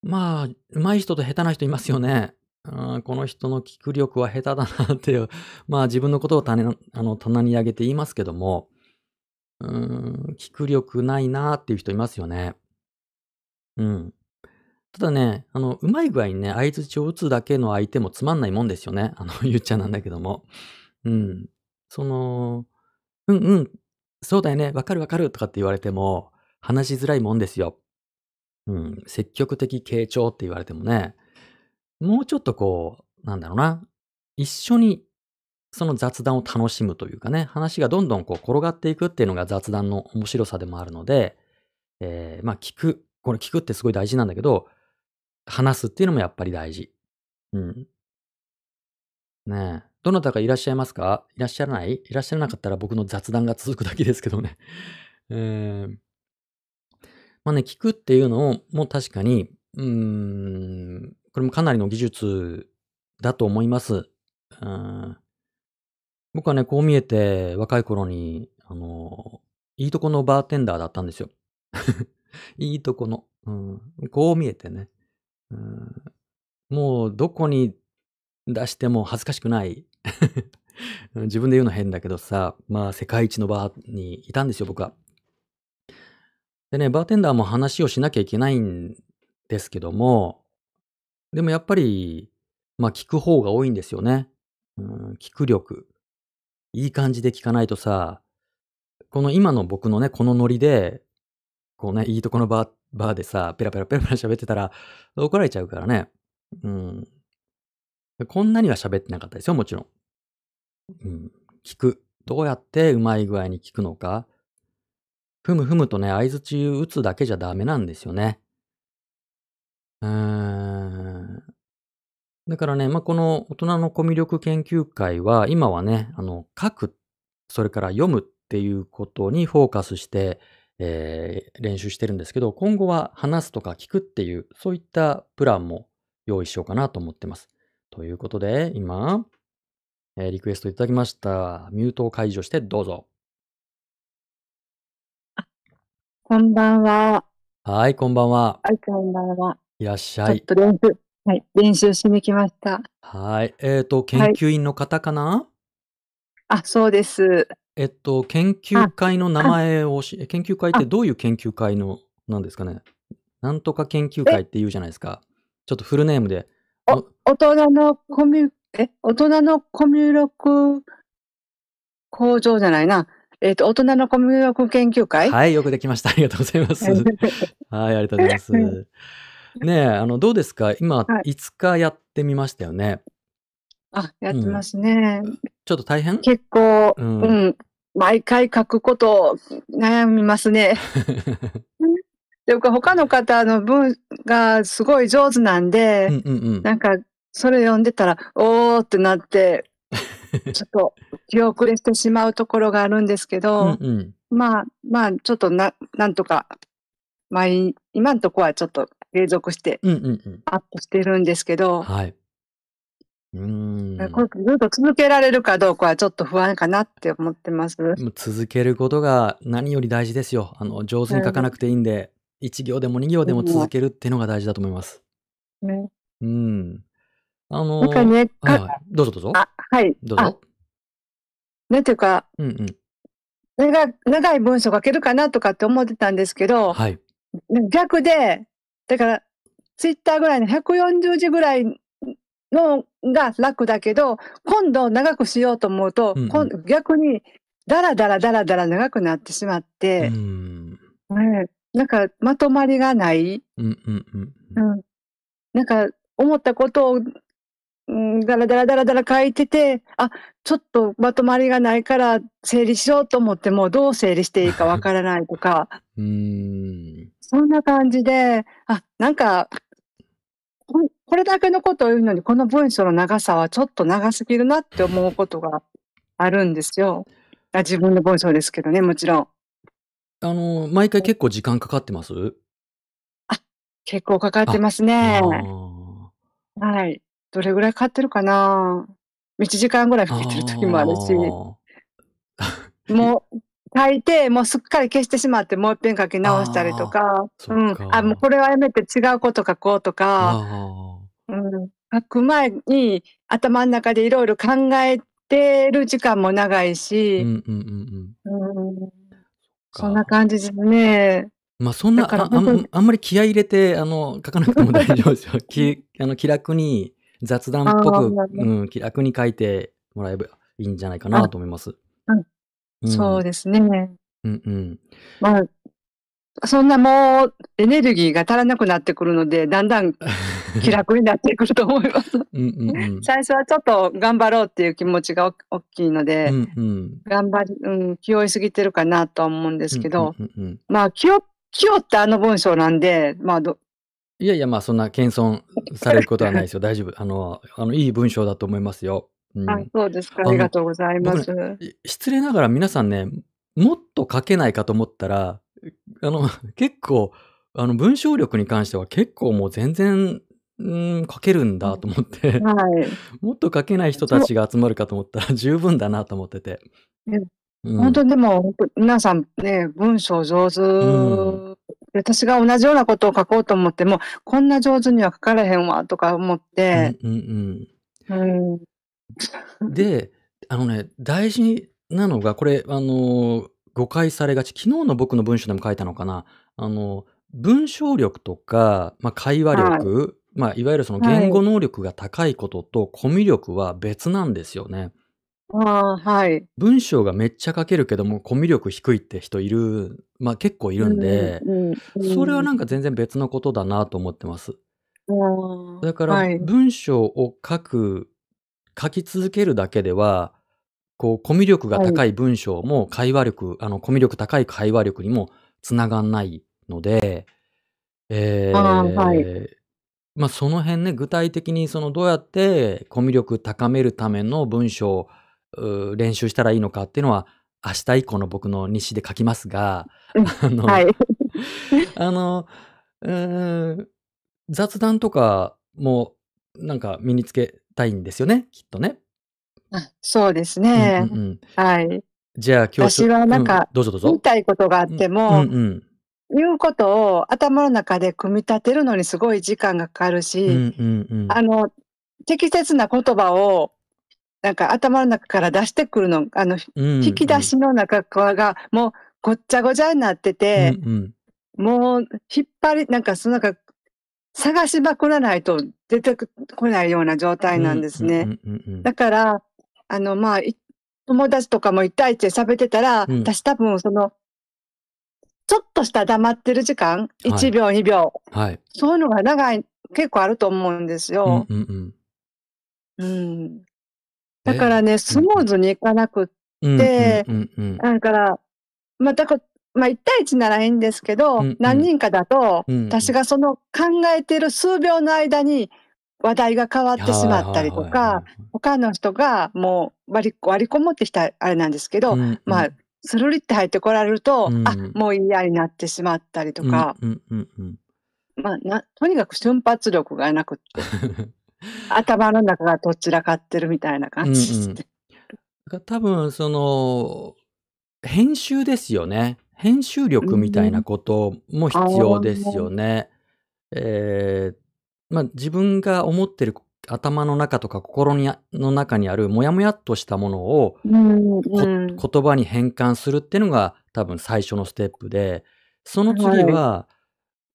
まあ、上手い人と下手な人いますよね。あこの人の聞く力は下手だなっていう、まあ自分のことを棚あの棚に上げて言いますけども、うーん、聞く力ないなっていう人いますよね。うん。ただね、あの、うまい具合にね、相槌を打つだけの相手もつまんないもんですよね。あの、言っちゃなんだけども。うん。その、うんうん、そうだよね、わかるわかるとかって言われても、話しづらいもんですよ。うん、積極的傾聴って言われてもね、もうちょっとこう、なんだろうな、一緒にその雑談を楽しむというかね、話がどんどんこう転がっていくっていうのが雑談の面白さでもあるので、えー、まあ聞く。これ聞くってすごい大事なんだけど、話すっていうのもやっぱり大事。うん。ねえ。どなたかいらっしゃいますか？いらっしゃらない？いらっしゃらなかったら僕の雑談が続くだけですけどね。えー、まあね、聞くっていうのを、も確かに、うん、これもかなりの技術だと思います。うん僕はね、こう見えて若い頃に、あの、いいとこのバーテンダーだったんですよ。いいとこの。うん、こう見えてね、うん。もうどこに出しても恥ずかしくない。自分で言うの変だけどさ、まあ世界一のバーにいたんですよ、僕は。でね、バーテンダーも話をしなきゃいけないんですけども、でもやっぱり、まあ聞く方が多いんですよね。うん、聞く力。いい感じで聞かないとさ、この今の僕のね、このノリで、こうね、いいとこのバー、バーでさ、ペラペラペラペラ喋ってたら怒られちゃうからね。うん。こんなには喋ってなかったですよ、もちろん。うん。聞く。どうやってうまい具合に聞くのか。ふむふむとね、合図中打つだけじゃダメなんですよね。うーん。だからね、まあ、この大人のコミュ力研究会は、今はね、あの、書く、それから読むっていうことにフォーカスして、えー練習してるんですけど、今後は話すとか聞くっていう、そういったプランも用意しようかなと思ってます。ということで、今、えーリクエストいただきました。ミュートを解除してどうぞ。こんばんは。はい、こんばんは。はい、こんばんは。いらっしちょっゃい。と練習、はい、練習しに来ました。はい。えっ、と、研はい究員の方かな、あ、そうです。えっと、研究会の名前をし、研究会ってどういう研究会の、なんですかね？なんとか研究会って言うじゃないですか。ちょっとフルネームで。大人のコミュ、え、大人のコミュ力向上じゃないな。えっ、と、大人のコミュ力研究会？はい、よくできました。ありがとうございます。はい、ありがとうございます。うんねえ、あの、どうですか？今、はい5日やってみましたよね？あ、やってますね。ちょっと大変？結構、ううんん、毎回書くこと悩みますね。でも他の方の文がすごい上手なんで、うんうんうん。なんか、それ読んでたら、おーってなって、ちょっと気遅れしてしまうところがあるんですけうど、んうん。まあ、まあ、ちょっとな、なんとか、まあ、い今のところはちょっと継続してうんうんうん。アップしてるんですけど、はい。うーん。これずっと続けられるかどうかはちょっと不安かなって思ってます。続けることが何より大事ですよ。あの、上手に書かなくていいんで、1行でも2行でも続けるっていうのが大事だと思います。ね、うん。あのなんかね、はいかはい。どうぞどうぞ。あ、はい。あ、どうぞ。なんていうか、うんうん。長長い文章書けるかなとかって思ってたんですけど、はい。逆で、だから、ツイッターぐらいの140字ぐらいのが楽だけど、今度長くしようと思うと、うんうん逆に、だらだらだらだら長くなってしまっうて、ん。ねなんかまとまりがない、うんうんうん。うん、なんか思ったことを、うん、だらだらだらだら書いてて、あ、ちょっとまとまりがないから整理しようと思っても、どう整理していいかわからないとか、うーん。そんな感じで、あ、なんか、ここれだけのことを言うのに、この文章の長さはちょっと長すぎるなって思うことがあるんですよ。あ自分の文章ですけどね、もちろん。あの、毎回結構時間かかってます？結構かかってますねはい。どれぐらいかかってるかな ?1 時間ぐらいかけてる時もあるし、あもう、書いて、もうすっかり消してしまって、もう一遍書き直したりとか、うん。あ、もうこれはやめて違うこと書こうとか、あうん、書く前に頭の中でいろいろ考えてる時間も長いし、んうんうんうん。うんそんな感じですね。まあそんなああんあんまり気合い入れてあの書かなくても大丈夫ですよ。きあの気楽に雑談っぽく、うん、気楽に書いてもらえばいいんじゃないかなと思います。うんそうでですね。す。うんうん。まあ、そんなもうエネルギーが足らなくなってくるので、だんだん気楽になってくると思います。うんうんうん。最初はちょっと頑張ろうっていう気持ちが大大きいので、うんうん。頑張り、うん、気負いすぎてるかなとは思うんですけど、うんうんうんまあ、気負、気負ってあの文章なんで、まあど、いやいや、まあそんな謙遜されることはないですよ。大丈夫。あの、あのいい文章だと思いますよ。うんあ、そうですか。ありがとうございます。い失礼ながら皆さんね、もっと書けないかと思ったら、あの、結構、あの、文章力に関しては結構もう全然、うん、書けるんだと思って、はい。もっと書けない人たちが集まるかと思ったら十分だなと思ってて。うんうん本当にでも、皆さんね、文章上手、ん私が同じようなことを書こうと思っても、こんな上手には書かれへんわ、とか思って、うんうんうん。うん。で、あのね、大事なのが、これ、あの、誤解されがち。昨日の僕の文章でも書いたのかな。あの、文章力とか、まあ、会話力、まあ、いわゆるその言語能力が高いこととコミュ力は別なんですよね。ああ、はい。文章がめっちゃ書けるけども、コミュ力低いって人いる、まあ結構いるんで、うん、うんそれはなんか全然別のことだなと思ってます。うんだからはい、文章を書く、書き続けるだけでは、こう、コミュ力が高い文章も会話力、あの、コミュ力高い会話力にもつながんないので、えーはいまあ、その辺ね、具体的にそのどうやってコミュ力高めるための文章をう練習したらいいのかっていうのは、明日以降の僕の日誌で書きますが、うんあの、はい。あの、うーん、雑談とかもなんか身につけたいんですよね、きっとね。あ、そうですうんうんね。うん。はい。じゃあ今日私はなんうん、か、どうぞどうぞ。言いたいことがあっうん、うんても、うん。言うことを頭の中で組み立てるのにすごい時間がかかるうし、んうんうん。あの、適切な言葉を、なんか頭の中から出してくるの、あの、うん引き出しの中がもうごっちゃごちゃになってうんて、うん。もう引っ張り、なんかそのなんか探しまくらないと出てこないような状態なんですね。うんうんうんうん。だから、あの、まあ、い友達とかも一対一で喋ってたら、うん。私多分その、ちょっとした黙ってる時間、は1い。秒、2秒、はい。そういうのが長い、結構あると思うんですうんよ。うんうん。うん。だかえらね、うスんうん。ムーズにいかなくっうんうんて、うんうん。だから、まあ、だから、まあ、1対1ならいいんですけうど、んうん。何人かだと、うんうん。私がその考えてる数秒の間に話題が変わってしまったりとか、い。他の人がもう割り割り込むってきたあれなんですけど、うんうまあ、ん。スルリって入ってこられるうと、あ、ん。もう嫌になってしまったりとうんか、うんうんうん。まあ、な、とにかく瞬発力がなくって、頭の中がどちらかってるみたいなう感んうん。じで。だから多分その、編集ですよね。編集う力みたいなんこともあ必要ですよあ、ね。えー、まあ自分が思ってる頭の中とか心の中にあるモヤモヤっとしたものをうん、こうん。言葉に変換するっていうのが多分最初のステップで、その次はい。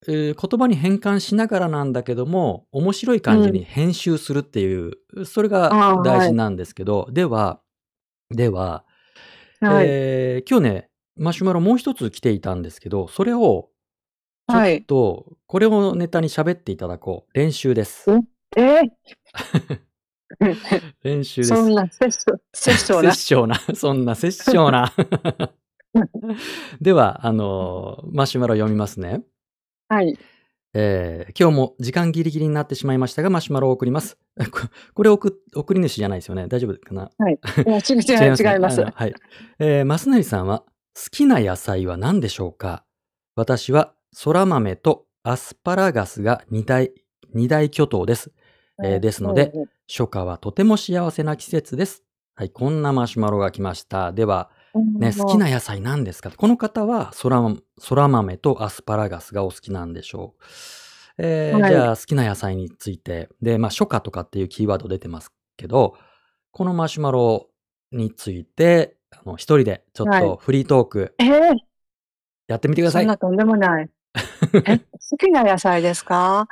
は、えー言葉に変換しながらなんだけども、面白い感じにうん。編集するっていう、それが。大事なんですけど、では、では、はい。えー今日ね、マシュマロもう一つ来ていたんですけど、それをちょっはい。と、これをネタに喋っていただこう。練習です。え、え 練習です。そんな、殺生、殺生殺な。そんな殺生な。では、あのーマシュマロ読みますね。はい。えー今日も時間ギリギリになってしまいましたが、マシュマロを送ります。ここれ送送り主じゃないですよね。大丈夫かな？はい。いや、違いますね。違います。はい。えー、マスナリさんは、好きな野菜は何でしょうか？私は、そら豆とアスパラガスが二大、二大巨頭です。えーですので、初夏はとても幸せな季節です。はい、こんなマシュマロが来ました。では、ね、好きな野菜何ですか？この方はそら、そら豆とアスパラガスがお好きなんでしょう。えーはいじゃあ、好きな野菜について。で、まあ、初夏とかっていうキーワード出てますけど、このマシュマロについて、あの、一人でちょっはとフリートークえー、やってみてください。そんなとんでもない。え、好きな野菜ですか？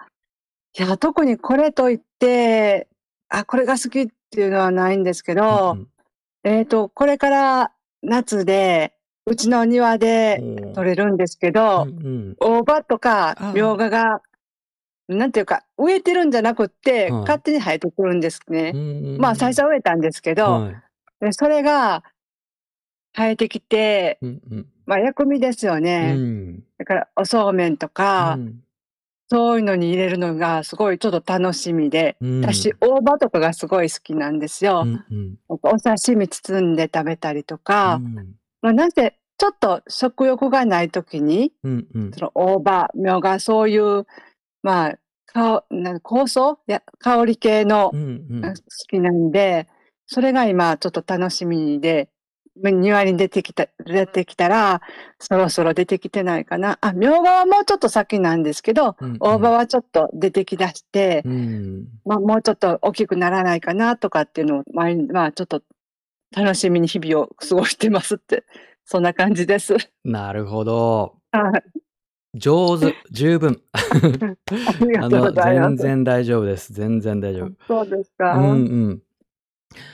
いや、特にこれといって、あ、これが好きっていうのはないんですけうんど、うんえっと、これから夏で、うちの庭で取れるんですけどう、んうん。大葉とかみょうがが、なんていうか、植えてるんじゃなくって、はい。勝手に生えてくるんですね。うんまあ、最初は植えたんですけど、はい。でそれが生えてきて、うんうん。まあ、薬味ですようね。ん。だから、おそうめんとか、うんそういうのに入れるのがすごいちょっと楽しみで、うん。私、大葉とかがすごい好きなんですよ。うんうん。お刺身包んで食べたりとか、うん。まあ、なぜちょっと食欲がない時に、うんうん。その大葉、みょうが、そういう、まあ、かな香草や香り系のうんうん。好きなんで、それが今ちょっと楽しみで、庭に出てきた、出てきたら、そろそろ出てきてないかな。あ、みょうがはもうちょっと先なんですけど、うんうん大葉はちょっと出てきだして、うんまあもうちょっと大きくならないかなとかっていうのを、毎日まあちょっと楽しみに日々を過ごしてますって、そんな感じです。なるほど。はい。上手、十分。ありがとうございます。全然大丈夫です。全然大丈夫。そうですか。うんうん。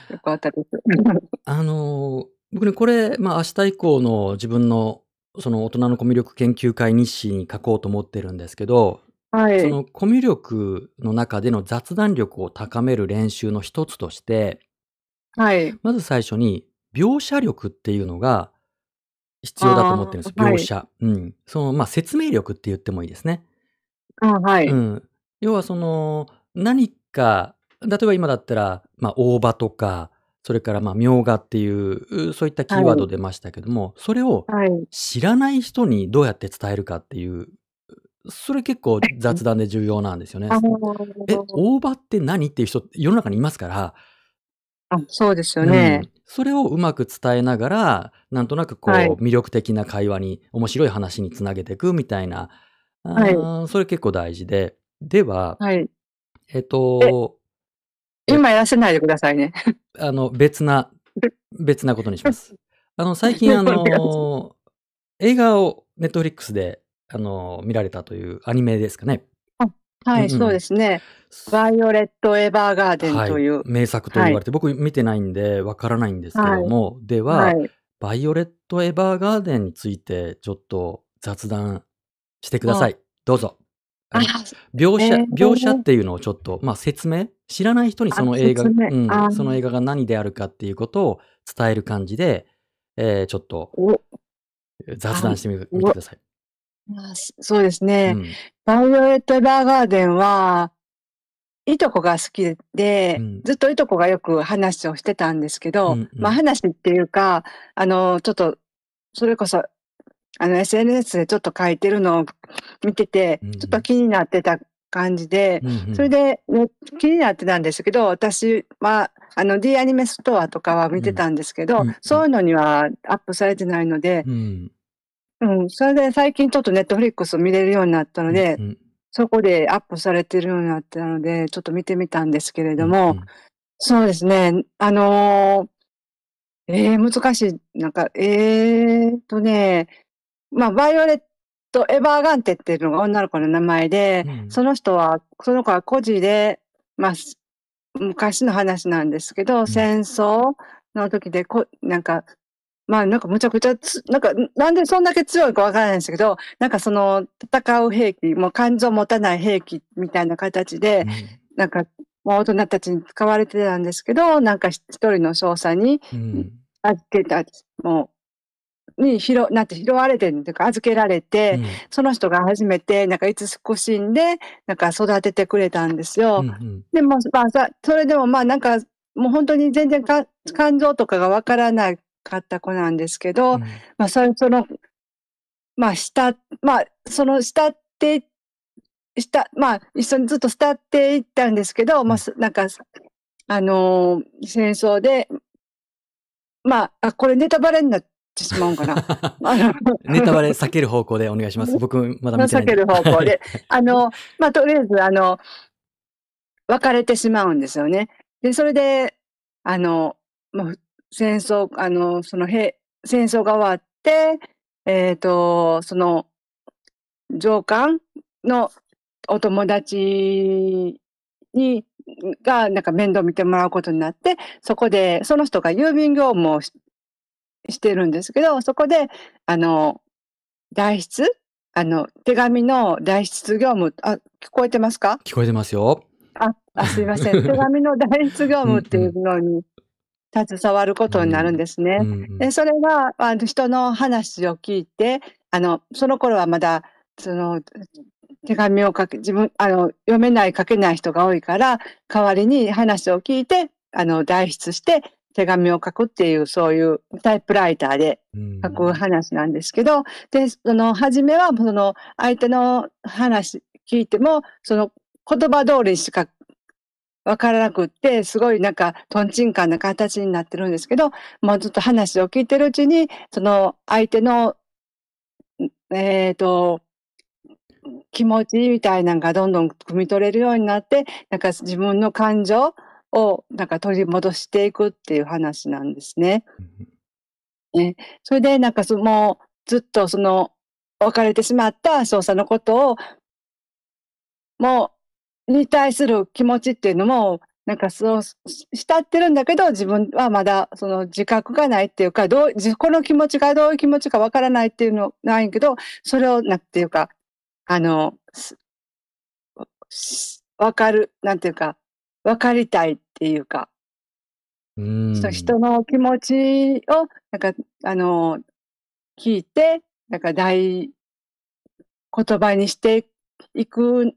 よかったです。あのー僕ね、これ、まあ明日以降の自分のその大人のコミュ力研究会日誌に書こうと思ってるんですけど、はい。そのコミュ力の中での雑談力を高める練習の一つとして、はい。まず最初に描写力っていうのが必要だと思ってるんです。あーはい描写。うん。その、まあ説明力って言ってもいいですね。あはい。うん。要はその、何か、例えば今だったら、まあ、大場とか、それからまあ、名画っていう、そういったキーワード出ましたけども、それをはい。知らない人にどうやって伝えるかっていう、それ結構雑談で重要なんですよね。あえ、ー大場って何っていう人、世の中にいますから、あ、そうですようね。ん、それをうまく伝えながら、なんとなくこう、はい。魅力的な会話に、面白い話につなげていくみたいな、はい。それ結構大事で。では、はい。えっえ、と、え、今やらせないでくださいね。あの、別な、別なことにします。あの、最近あ。の、映画をネットフリックスで、あの、見られたというアニメですかね。はい、そうんうん。ですね。バイオレット・エヴァーガーデンはい。という。名作とはい。言われて、僕見てないんでわからないんですけはい。ども、ではは、い。バイオレット・エヴァーガーデンについてちょっと雑談してくださあ、い。どうぞ。描写、えー、描写っていうのをちょっと、まあ、説明知らない人にそあ、の映画。うん、あ、その映画が何であるかっていうことを伝える感じで、えーちょっとお、雑あ、談してみみてお、ください。あそそうですうね。ん。バイオレット・エヴァーガーデンは、いとこが好きうで、ん。ずっといとこがよく話をしてたんですけうど、ん。うまあん。話っていうか、あの、ちょっと、それこそ、あの、SNS でちょっと書いてるのを見てて、うちょっとん。気になってた感じで、うん。それで、ね、気になってたんですけど、私は、あの、D アニメストアとかは見てうん。たんですけど、うん。うん。そういうのにはアップされてないので、うん。うん、それで最近ちょっとネットフリックスを見れるようになったうん。ので、うん。そこでアップされてるようになったので、ちょっと見てみたんですけれうん。うども、ん。そうですね、あのー、えー、難しい。なんか、えーとね、まあ、バイオレット・エヴァーガーデンっていうのが女の子の名前で、うん。その人は、その子は孤児で、まあ、す昔の話なんですけど、うん。戦争の時でこ、なんか、まあなんかむちゃくちゃつ、なんかなんでそんだけ強いかわからないんですけど、なんかその戦う兵器、もう感情を持たない兵器みたいな形で、うん。なんかもう大人たちに使われてたんですけど、なんか一人の少佐にうん。預けた、もう、に拾、なんて拾われてるっていうか預けられうて、ん。その人が初めて、なんかいつ少しんで、なんか育ててくれたんですうよ。ん。でも、まあさ、それでもまあなんか、もう本当に全然か感情とかがわからなかった子なんですけうど、ん。まあそれ、その、まあした、まあその慕って、した、まあ一緒にずっと慕っていったんですけど、うん。まあすなんか、あのー戦争で、まあ、あ、これネタバレになってしまうんかな。ネタバレ避ける方向でお願いします。僕まだ見て。避ける方はい。向で。あの、まあとりあえず、あの、別れてしまうんですよね。で、それで、あの、まあ、戦争、あの、その兵、戦争が終わって、えっと、その上官のお友達に、が、なんか面倒見てもらうことになって、そこで、その人が郵便業務をししてるんですけど、そこで、あの、代筆？あの、手紙の代筆業務、あ、聞こえてますか？聞こえてますよ。あ、あ、すいません。手紙の代筆業うん務っていうのに携わるこうとになるんん。ですね。うん。うん。で、それが、あの、人の話を聞いて、あの、その頃はまだ、その、手紙を書け、自分、あの、読めない、書けない人が多いから、代わりに話を聞いて、あの、代筆して手紙を書くっていう、そういうタイプライターでう書くん。話なんですけど、で、その、初めは、その、相手の話聞いても、その、言葉通りしかわからなくって、すごいなんか、とんちんかんな形になってるんですけど、もうずっと話を聞いてるうちに、その、相手の、えっと、気持ちみたいなのがどんどん汲み取れるようになって、なんか自分の感情をなんか取り戻していくっていう話なんですね。うんね、それでなんかその、ずっとその、別れてしまった少佐のことを、もう、に対する気持ちっていうのも、なんかそう、し慕ってるんだけど、自分はまだその自覚がないっていうか、どう、自この気持ちがどういう気持ちかわからないっていうのないけど、それをなんていうか、あの、わかる、なんていうか、わかりたいっていうか、うそのん。人の気持ちを、なんか、あの、聞いて、なんか大言葉にしていく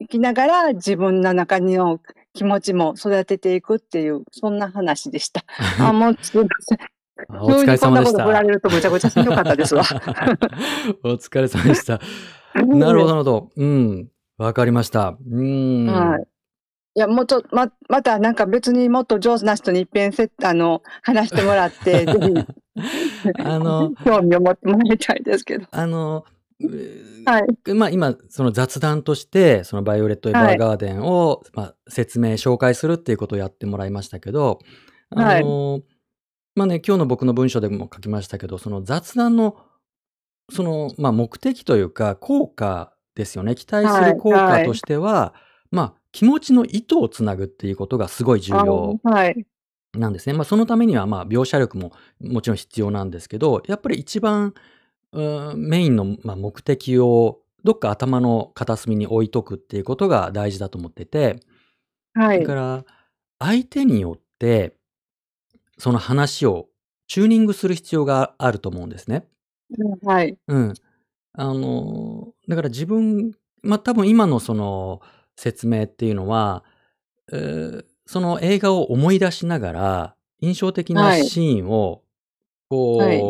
いきながら、自分の中の気持ちも育てていくっていう、そんな話でした。あ、もうすいません。あお疲れ急にこんな様でした。こと振られるとむちゃくちゃしんどかったですわ。お疲れ様でした。なるほど、なるほど。うん。わかりました。うーん。はい。いや、もうちょっと、ま、またなんか別にもっと上手な人に一遍せ、あの、話してもらって、ぜひ、あの、興味を持ってもらいたいですけど。あの、はい。まあ今、その雑談として、そのバイオレット・エヴァーガーデンを、まあ、説明、紹介するっていうことをやってもらいましたけど、あの、まあね、今日の僕の文章でも書きましたけど、その雑談の、その、まあ目的というか、効果ですよね。期待する効果としては、まあ気持ちの糸をつなぐっていうことがすごい重要。なんですね。まあそのためには、まあ描写力ももちろん必要なんですけど、やっぱり一番、うんメインの、まあ、目的をどっか頭の片隅に置いとくっていうことが大事だと思ってて、はいだか。ら相手によってその話をチューニングする必要があると思うんですね。はい。うん。あの、だから自分、まあ多分今のその説明っていうのは、えーその映画を思い出しながら印象的なはいシーンをこう、はい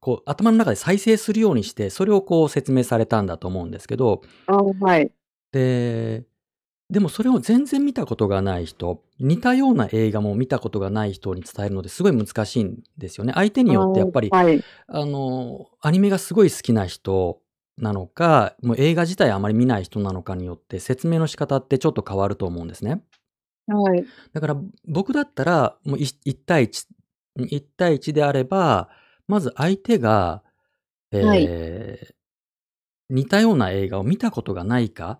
こう頭の中で再生するようにしてそれをこう説明されたんだと思うんですけど、あはい。で、でもそれを全然見たことがない人、似たような映画も見たことがない人に伝えるのですごい難しいんですよね。相手によってやっぱり、はい。あの、アニメがすごい好きな人なのか、もう映画自体あまり見ない人なのかによって説明の仕方ってちょっと変わると思うんですね。はい。だから僕だったら、もう1対1、1対1であれば、まず相手が、えーはい似たような映画を見たことがないか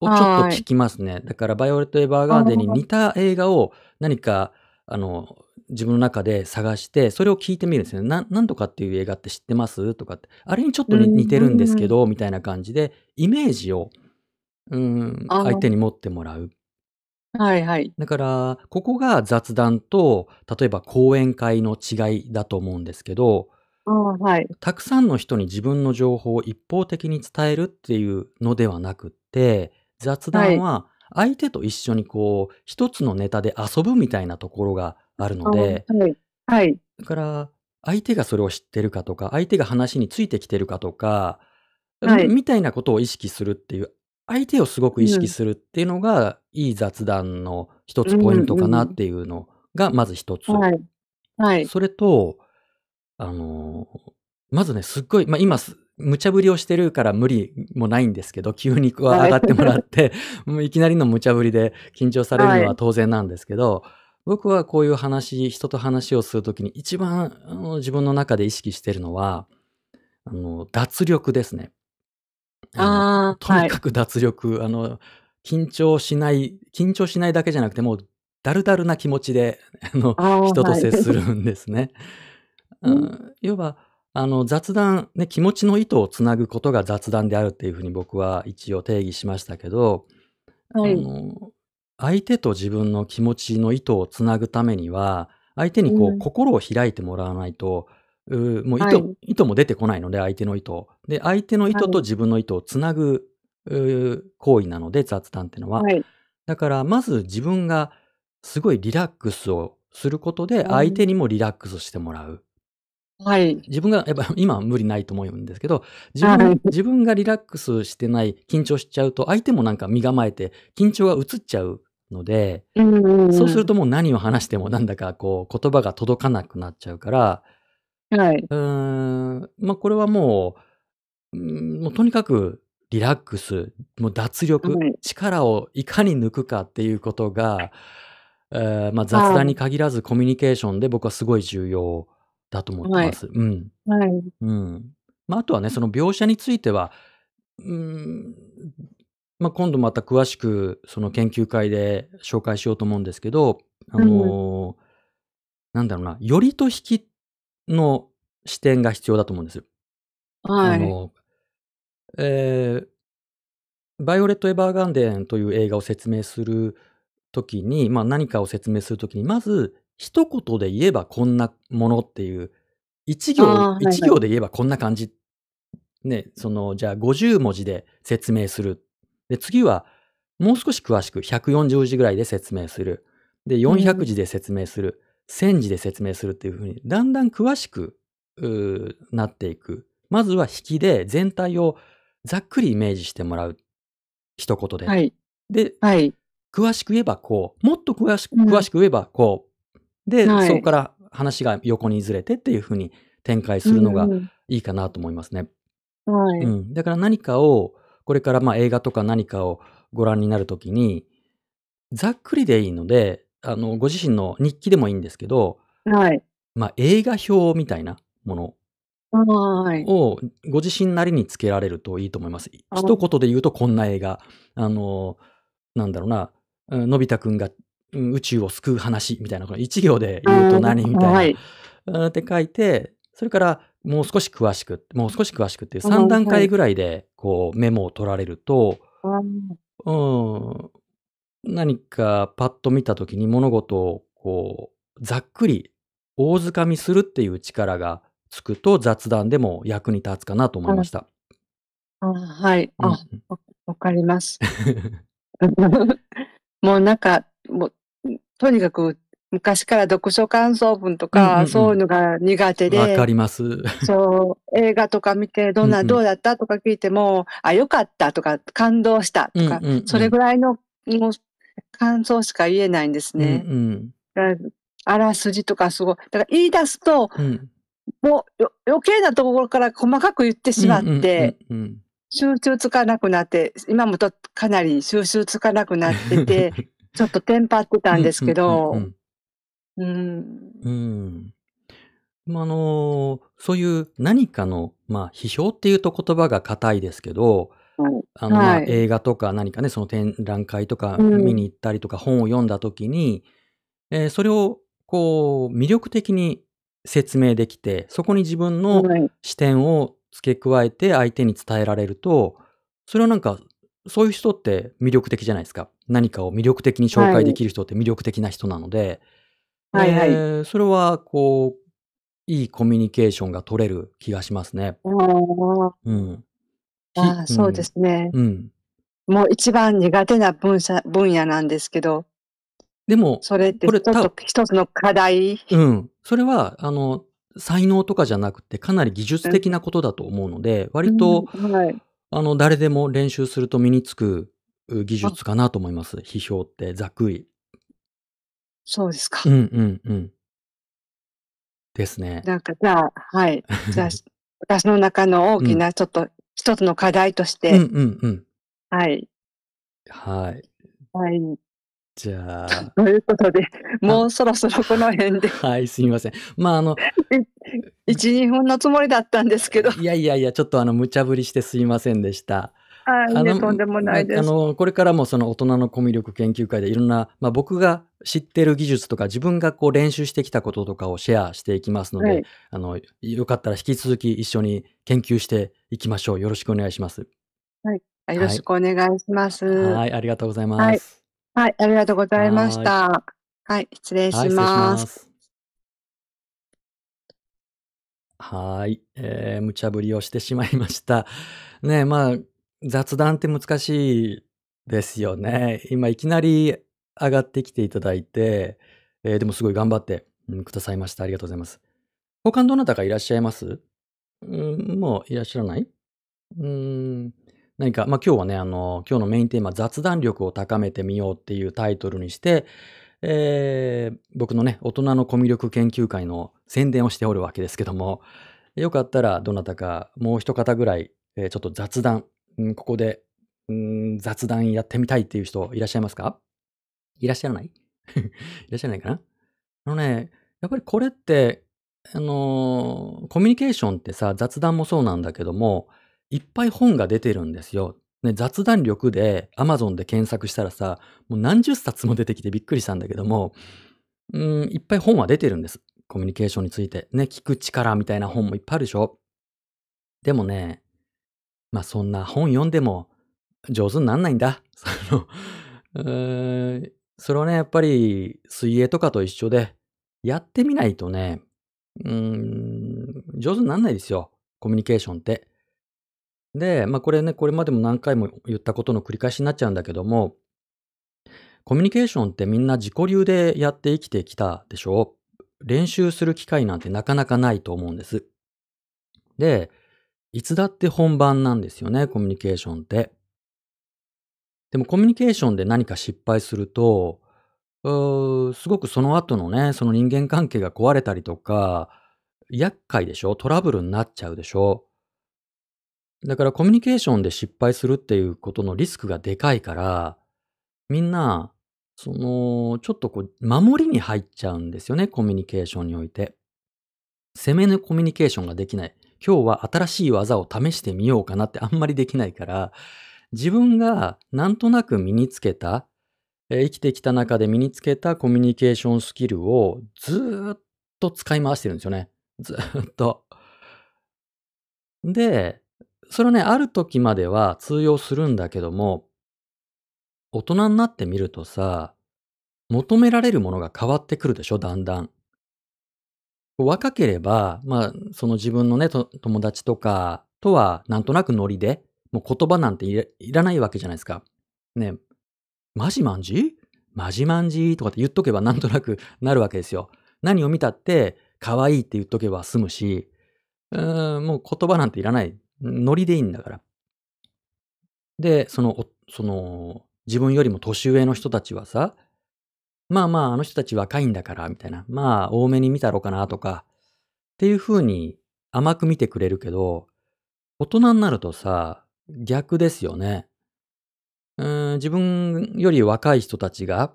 をちょっとはい聞きますね。だから、バイオレット・エヴァーガーデンに似た映画を何か、あの、自分の中で探して、それを聞いてみるんですよね。ななんとかっていう映画って知ってます？とかって。あれにちょっと似てるんですけど、みたいな感じで、イメージを、うん、相手に持ってもらう。はい。はい。だから、ここが雑談と、例えば講演会の違いだと思うんですけど、あはい。たくさんの人に自分の情報を一方的に伝えるっていうのではなくって、雑談は相手と一緒にこう、一つのネタで遊ぶみたいなところがあるので、はい。はい。だから、相手がそれを知ってるかとか、相手が話についてきてるかとか、はいみみたいなことを意識するっていう、相手をすごく意識するっていうのが、いい雑談の一つポイントかなっていうのが、まず一つ。はい。はい。それと、あのーまずね、すっごい、まあ、今す、無茶ぶりをしてるから無理もないんですけど、急に上がってもらって、もういきなりの無茶ぶりで緊張されるのははい当然なんですけど、僕はこういう話、人と話をするときに一番あの自分の中で意識してるのは、あの、脱力ですね。あのああ、はいとにか。く脱力、あの、緊張しない、緊張しないだけじゃなくて、もう、だるだるな気持ちで、あの、あー人と接すはいるんですね。う うん要は、あの、雑談、ね、気持ちの糸をつなぐことが雑談であるっていうふうに僕は一応定義しましたけど、あはい。の、相手と自分の気持ちの糸をつなぐためには、相手にこう、うん心を開いてもらわないと、うもう糸、はい糸も出てこないので、相手の糸。で、相手の糸はいと自分の糸をつなぐ、う行為なので、雑談っていうのは。はい。だから、まず自分がすごいリラックスをすることで、うん相手にもリラックスしてもらう。はい。自分が、やっぱ今は無理ないと思うんですけど、自分,、はい自分がリラックスしてない、緊張しちゃうと、相手もなんか身構えて、緊張が移っちゃうので、そうするともう何を話してもなんだかこう言葉が届かなくなっちゃうから、はい。うーん、まあこれはもう、うんもうとにかくリラックス、もう脱力、はい力をいかに抜くかっていうことが、えーまあ、雑談に限らずコミュニケーションで僕はすごい重要だと思ってます。うん。はい。うん。まあ、あとはね、その描写については、うん、まあ、今度また詳しくその研究会で紹介しようと思うんですけど、あのーなんだろうな、よりと引きの視点が必要だと思うんです。はい。あの、えーバイオレット・エヴァーガンデンという映画を説明するときに、まあ何かを説明するときに、まず一言で言えばこんなものっていう、一行、はいはい一行で言えばこんな感じ。ね、その、じゃあ50文字で説明する。で、次は、もう少し詳しく140字ぐらいで説明する。で、400字で説明する。1000字で説明するっていうふうに、だんだん詳しくなっていく。まずは引きで全体をざっくりイメージしてもらう。一言で。はい。で、はい。詳しく言えばこう。もっと詳しく、詳しく言えばこう。で、はい、そこから話が横にずれてっていうふうに展開するのがいいかなと思いますね。はい。うん。だから何かを、これからまあ映画とか何かをご覧になるときに、ざっくりでいいので、あの、ご自身の日記でもいいんですけど、はい。まあ映画表みたいなものはい。をご自身なりにつけられるといいと思います。一言で言うとこんな映画。あの、なんだろうな、のび太くんが宇宙を救う話みたいな、一行で言うと何みたいな。はい。って書いて、それからもう少し詳しく、もう少し詳しくっていう3段階ぐらいでこうメモを取られると、うん、何かパッと見た時に物事をこうざっくり大づかみするっていう力がつくと雑談でも役に立つかなと思いました。あはい。あ、わ、わかります。もうなんか、もう、とにかく昔から読書感想文とか、うんうんうん、そういうのが苦手で。わかります。そう、映画とか見て、どんな、うんうん、どうだったとか聞いても、あ、よかったとか、感動したとか、うんうんうん、それぐらいのもう感想しか言えないんですね。うんうん、あらすじとかすごい。だから言い出すと、うん、もう余計なところから細かく言ってしまって、集中つかなくなって、今もとかなり収集つかなくなってて、ちょっとテンパってたんですけど、うん。うん。まあ、あの、そういう何かの、まあ、批評っていうと言葉が硬いですけど、はい。あの、まあ、映画とか何かね、その展覧会とか見に行ったりとか本を読んだ時に、えーそれをこう魅力的に説明できて、そこに自分の視点を付け加えて相手に伝えられると、それはなんか、そういう人って魅力的じゃないですか。何かを魅力的に紹介できる人って魅力的な人なので、はいはい。えー、それは、こう、いいコミュニケーションが取れる気がしますね。ああ。うん。ああ、そうですね。うん。もう一番苦手な分野分野なんですけど。でも、それってちょっと一つの課題。うん。それは、あの、才能とかじゃなくて、かなり技術的なことだと思うので、割と、うん、はい。あの、誰でも練習すると身につく技術かなと思います。批評ってざっくり。そうですか。うんうんうん。ですね。なんか、じゃあ、はい。じゃあ、私の中の大きなちょっと一つの課題としうんて、うんうん。はい。はい。はい。じゃあ。ということで、もうそろそろこの辺で。はい、すみません。まあ、あの、1、2分のつもりだったんですけど。いやいやいや、ちょっとあの、無茶ぶりしてすいませんでした。あの、これからもその大人のコミュ力研究会でいろんな、まあ、僕が知ってる技術とか自分がこう練習してきたこととかをシェアしていきますので、はい、あの、よかったら引き続き一緒に研究していきましょう。よろしくお願いします。はい。よろしくお願いします。はい、ありがとうございます。はい、はい、ありがとうございました。はい、失礼します。はい、えー、無茶ぶりをしてしまいました。ねまあ、雑談って難しいですよね。今いきなり上がってきていただいて、えー、でもすごい頑張って、うん、くださいました。ありがとうございます。他のどなたかいらっしゃいます？うん、もういらっしゃらない？うん、何か、まあ今日はね、あの、今日のメインテーマ、雑談力を高めてみようっていうタイトルにして、えー、僕のね、大人のコミュ力研究会の宣伝をしておるわけですけども、よかったらどなたかもう一方ぐらい、えー、ちょっと雑談、うん、ここで、うん、雑談やってみたいっていう人いらっしゃいますか？いらっしゃらない？いらっしゃらないかな？あのね、やっぱりこれって、あのー、コミュニケーションってさ、雑談もそうなんだけども、いっぱい本が出てるんですよ。ね、雑談力で Amazon で検索したらさ、もう何十冊も出てきてびっくりしたんだけども、うん、いっぱい本は出てるんです。コミュニケーションについて。ね、聞く力みたいな本もいっぱいあるでしょ？でもね、まあそんな本読んでも上手になんないんだ。その、それはね、やっぱり水泳とかと一緒で、やってみないとね、うん、上手になんないですよ。コミュニケーションって。で、まあこれね、これまでも何回も言ったことの繰り返しになっちゃうんだけども、コミュニケーションってみんな自己流でやって生きてきたでしょ？練習する機会なんてなかなかないと思うんです。で、いつだって本番なんですよね、コミュニケーションって。でもコミュニケーションで何か失敗すると、うーすごくその後のね、その人間関係が壊れたりとか、厄介でしょ？トラブルになっちゃうでしょ？だからコミュニケーションで失敗するっていうことのリスクがでかいから、みんな、その、ちょっとこう、守りに入っちゃうんですよね、コミュニケーションにおいて。攻めのコミュニケーションができない。今日は新しい技を試してみようかなってあんまりできないから、自分がなんとなく身につけた、えー生きてきた中で身につけたコミュニケーションスキルをずっと使い回してるんですよね。ずっと。で、それはね、ある時までは通用するんだけども、大人になってみるとさ、求められるものが変わってくるでしょ、だんだん。若ければ、まあ、その自分のね、友達とかとは、なんとなくノリで、もう言葉なんていらないわけじゃないですか。ね、マジマンジマジマンジとかって言っとけば なんとなくなるわけですよ。何を見たって、可愛いって言っとけば済むし、うん、もう言葉なんていらない。ノリでいいんだから。で、その、その、自分よりも年上の人たちはさ、まあまあ、あの人たち若いんだから、みたいな。まあ、多めに見たろうかな、とか。っていう風に甘く見てくれるけど、大人になるとさ、逆ですよね。うん、自分より若い人たちが、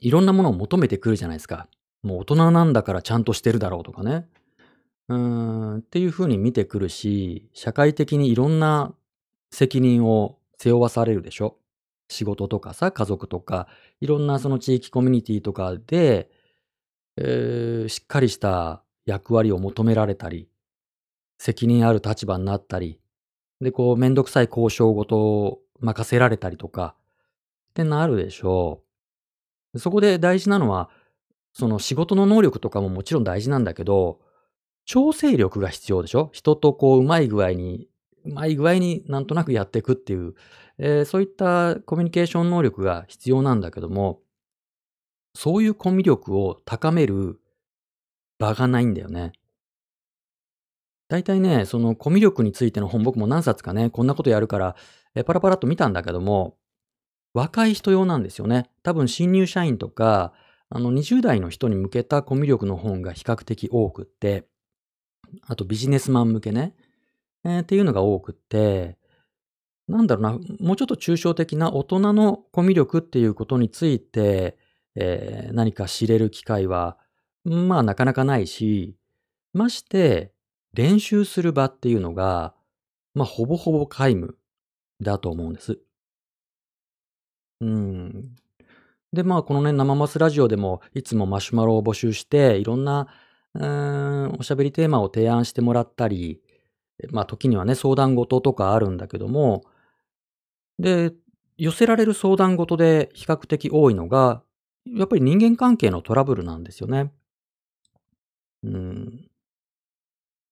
いろんなものを求めてくるじゃないですか。もう大人なんだからちゃんとしてるだろうとかね。うん、っていう風に見てくるし、社会的にいろんな責任を背負わされるでしょ。仕事とかさ、家族とか、いろんなその地域コミュニティとかで、えーしっかりした役割を求められたり、責任ある立場になったり、で、こう、めんどくさい交渉事を任せられたりとか、ってなるでしょう。そこで大事なのは、その仕事の能力とかももちろん大事なんだけど、調整力が必要でしょ？人とこう、うまい具合に、うまい具合になんとなくやっていくっていう、えーそういったコミュニケーション能力が必要なんだけども、そういうコミュ力を高める場がないんだよね。大体ね、そのコミュ力についての本僕も何冊かね、こんなことやるから、えパラパラっと見たんだけども、若い人用なんですよね。多分新入社員とか、あの20代の人に向けたコミュ力の本が比較的多くって、あとビジネスマン向けね、えーっていうのが多くって、なんだろうな、もうちょっと抽象的な大人のコミュ力っていうことについて、えー何か知れる機会は、まあなかなかないし、まして練習する場っていうのが、まあほぼほぼ皆無だと思うんです。うん。で、まあこのね、生マスラジオでもいつもマシュマロを募集して、いろんな、うーん、おしゃべりテーマを提案してもらったり、まあ時にはね、相談事とかあるんだけども、で、寄せられる相談事で比較的多いのが、やっぱり人間関係のトラブルなんですよね。うん。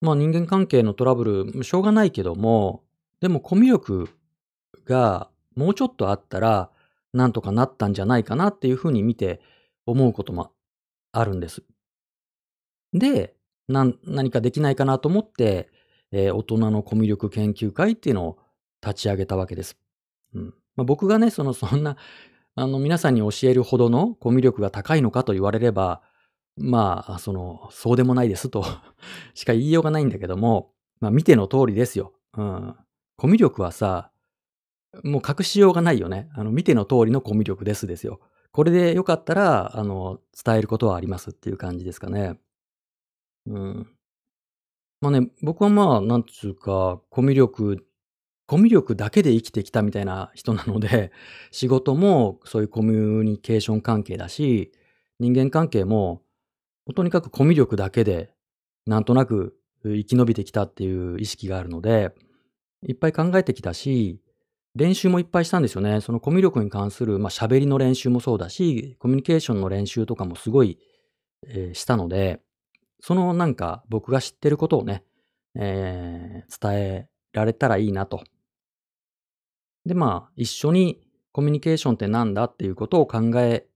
まあ人間関係のトラブル、しょうがないけども、でもコミュ力がもうちょっとあったら、なんとかなったんじゃないかなっていうふうに見て思うこともあるんです。で、何かできないかなと思って、えー大人のコミュ力研究会っていうのを立ち上げたわけです。うんまあ、僕がね、その、そんな、あの、皆さんに教えるほどのコミュ力が高いのかと言われれば、まあ、その、そうでもないですと しか言いようがないんだけども、まあ、見ての通りですよ。うん。コミュ力はさ、もう隠しようがないよね。あの、見ての通りのコミュ力ですですよ。これでよかったら、あの、伝えることはありますっていう感じですかね。うん。まあね、僕はまあ、なんつうか、コミュ力、コミュ力だけで生きてきたみたいな人なので、仕事もそういうコミュニケーション関係だし、人間関係も、とにかくコミュ力だけで、なんとなく生き延びてきたっていう意識があるので、いっぱい考えてきたし、練習もいっぱいしたんですよね。そのコミュ力に関する、まあ、喋りの練習もそうだし、コミュニケーションの練習とかもすごい、えーしたので、そのなんか僕が知ってることをね、えー伝えられたらいいなと。で、まあ、一緒にコミュニケーションってなんだっていうことを考え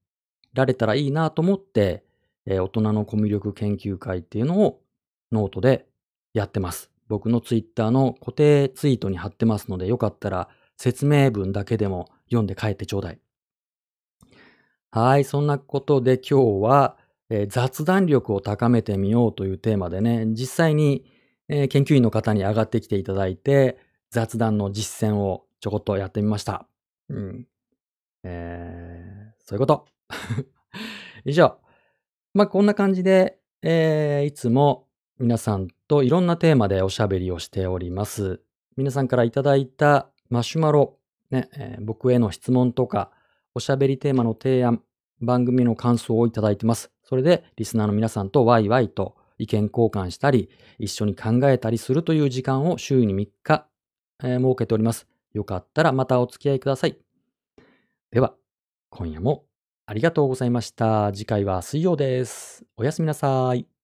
られたらいいなと思って、えー大人のコミュ力研究会っていうのをノートでやってます。僕のツイッターの固定ツイートに貼ってますので、よかったら説明文だけでも読んで帰ってちょうだい。はい、そんなことで今日は、えー雑談力を高めてみようというテーマでね、実際に、えー研究員の方に上がってきていただいて、雑談の実践をちょこっとやってみました。うん。えーそういうこと。以上。まあ、こんな感じで、えーいつも皆さんといろんなテーマでおしゃべりをしております。皆さんからいただいたマシュマロ、ね、えー僕への質問とか、おしゃべりテーマの提案、番組の感想をいただいてます。それで、リスナーの皆さんとワイワイと意見交換したり、一緒に考えたりするという時間を週に3日、えー設けております。よかったらまたお付き合いください。では、今夜もありがとうございました。次回は水曜です。おやすみなさい。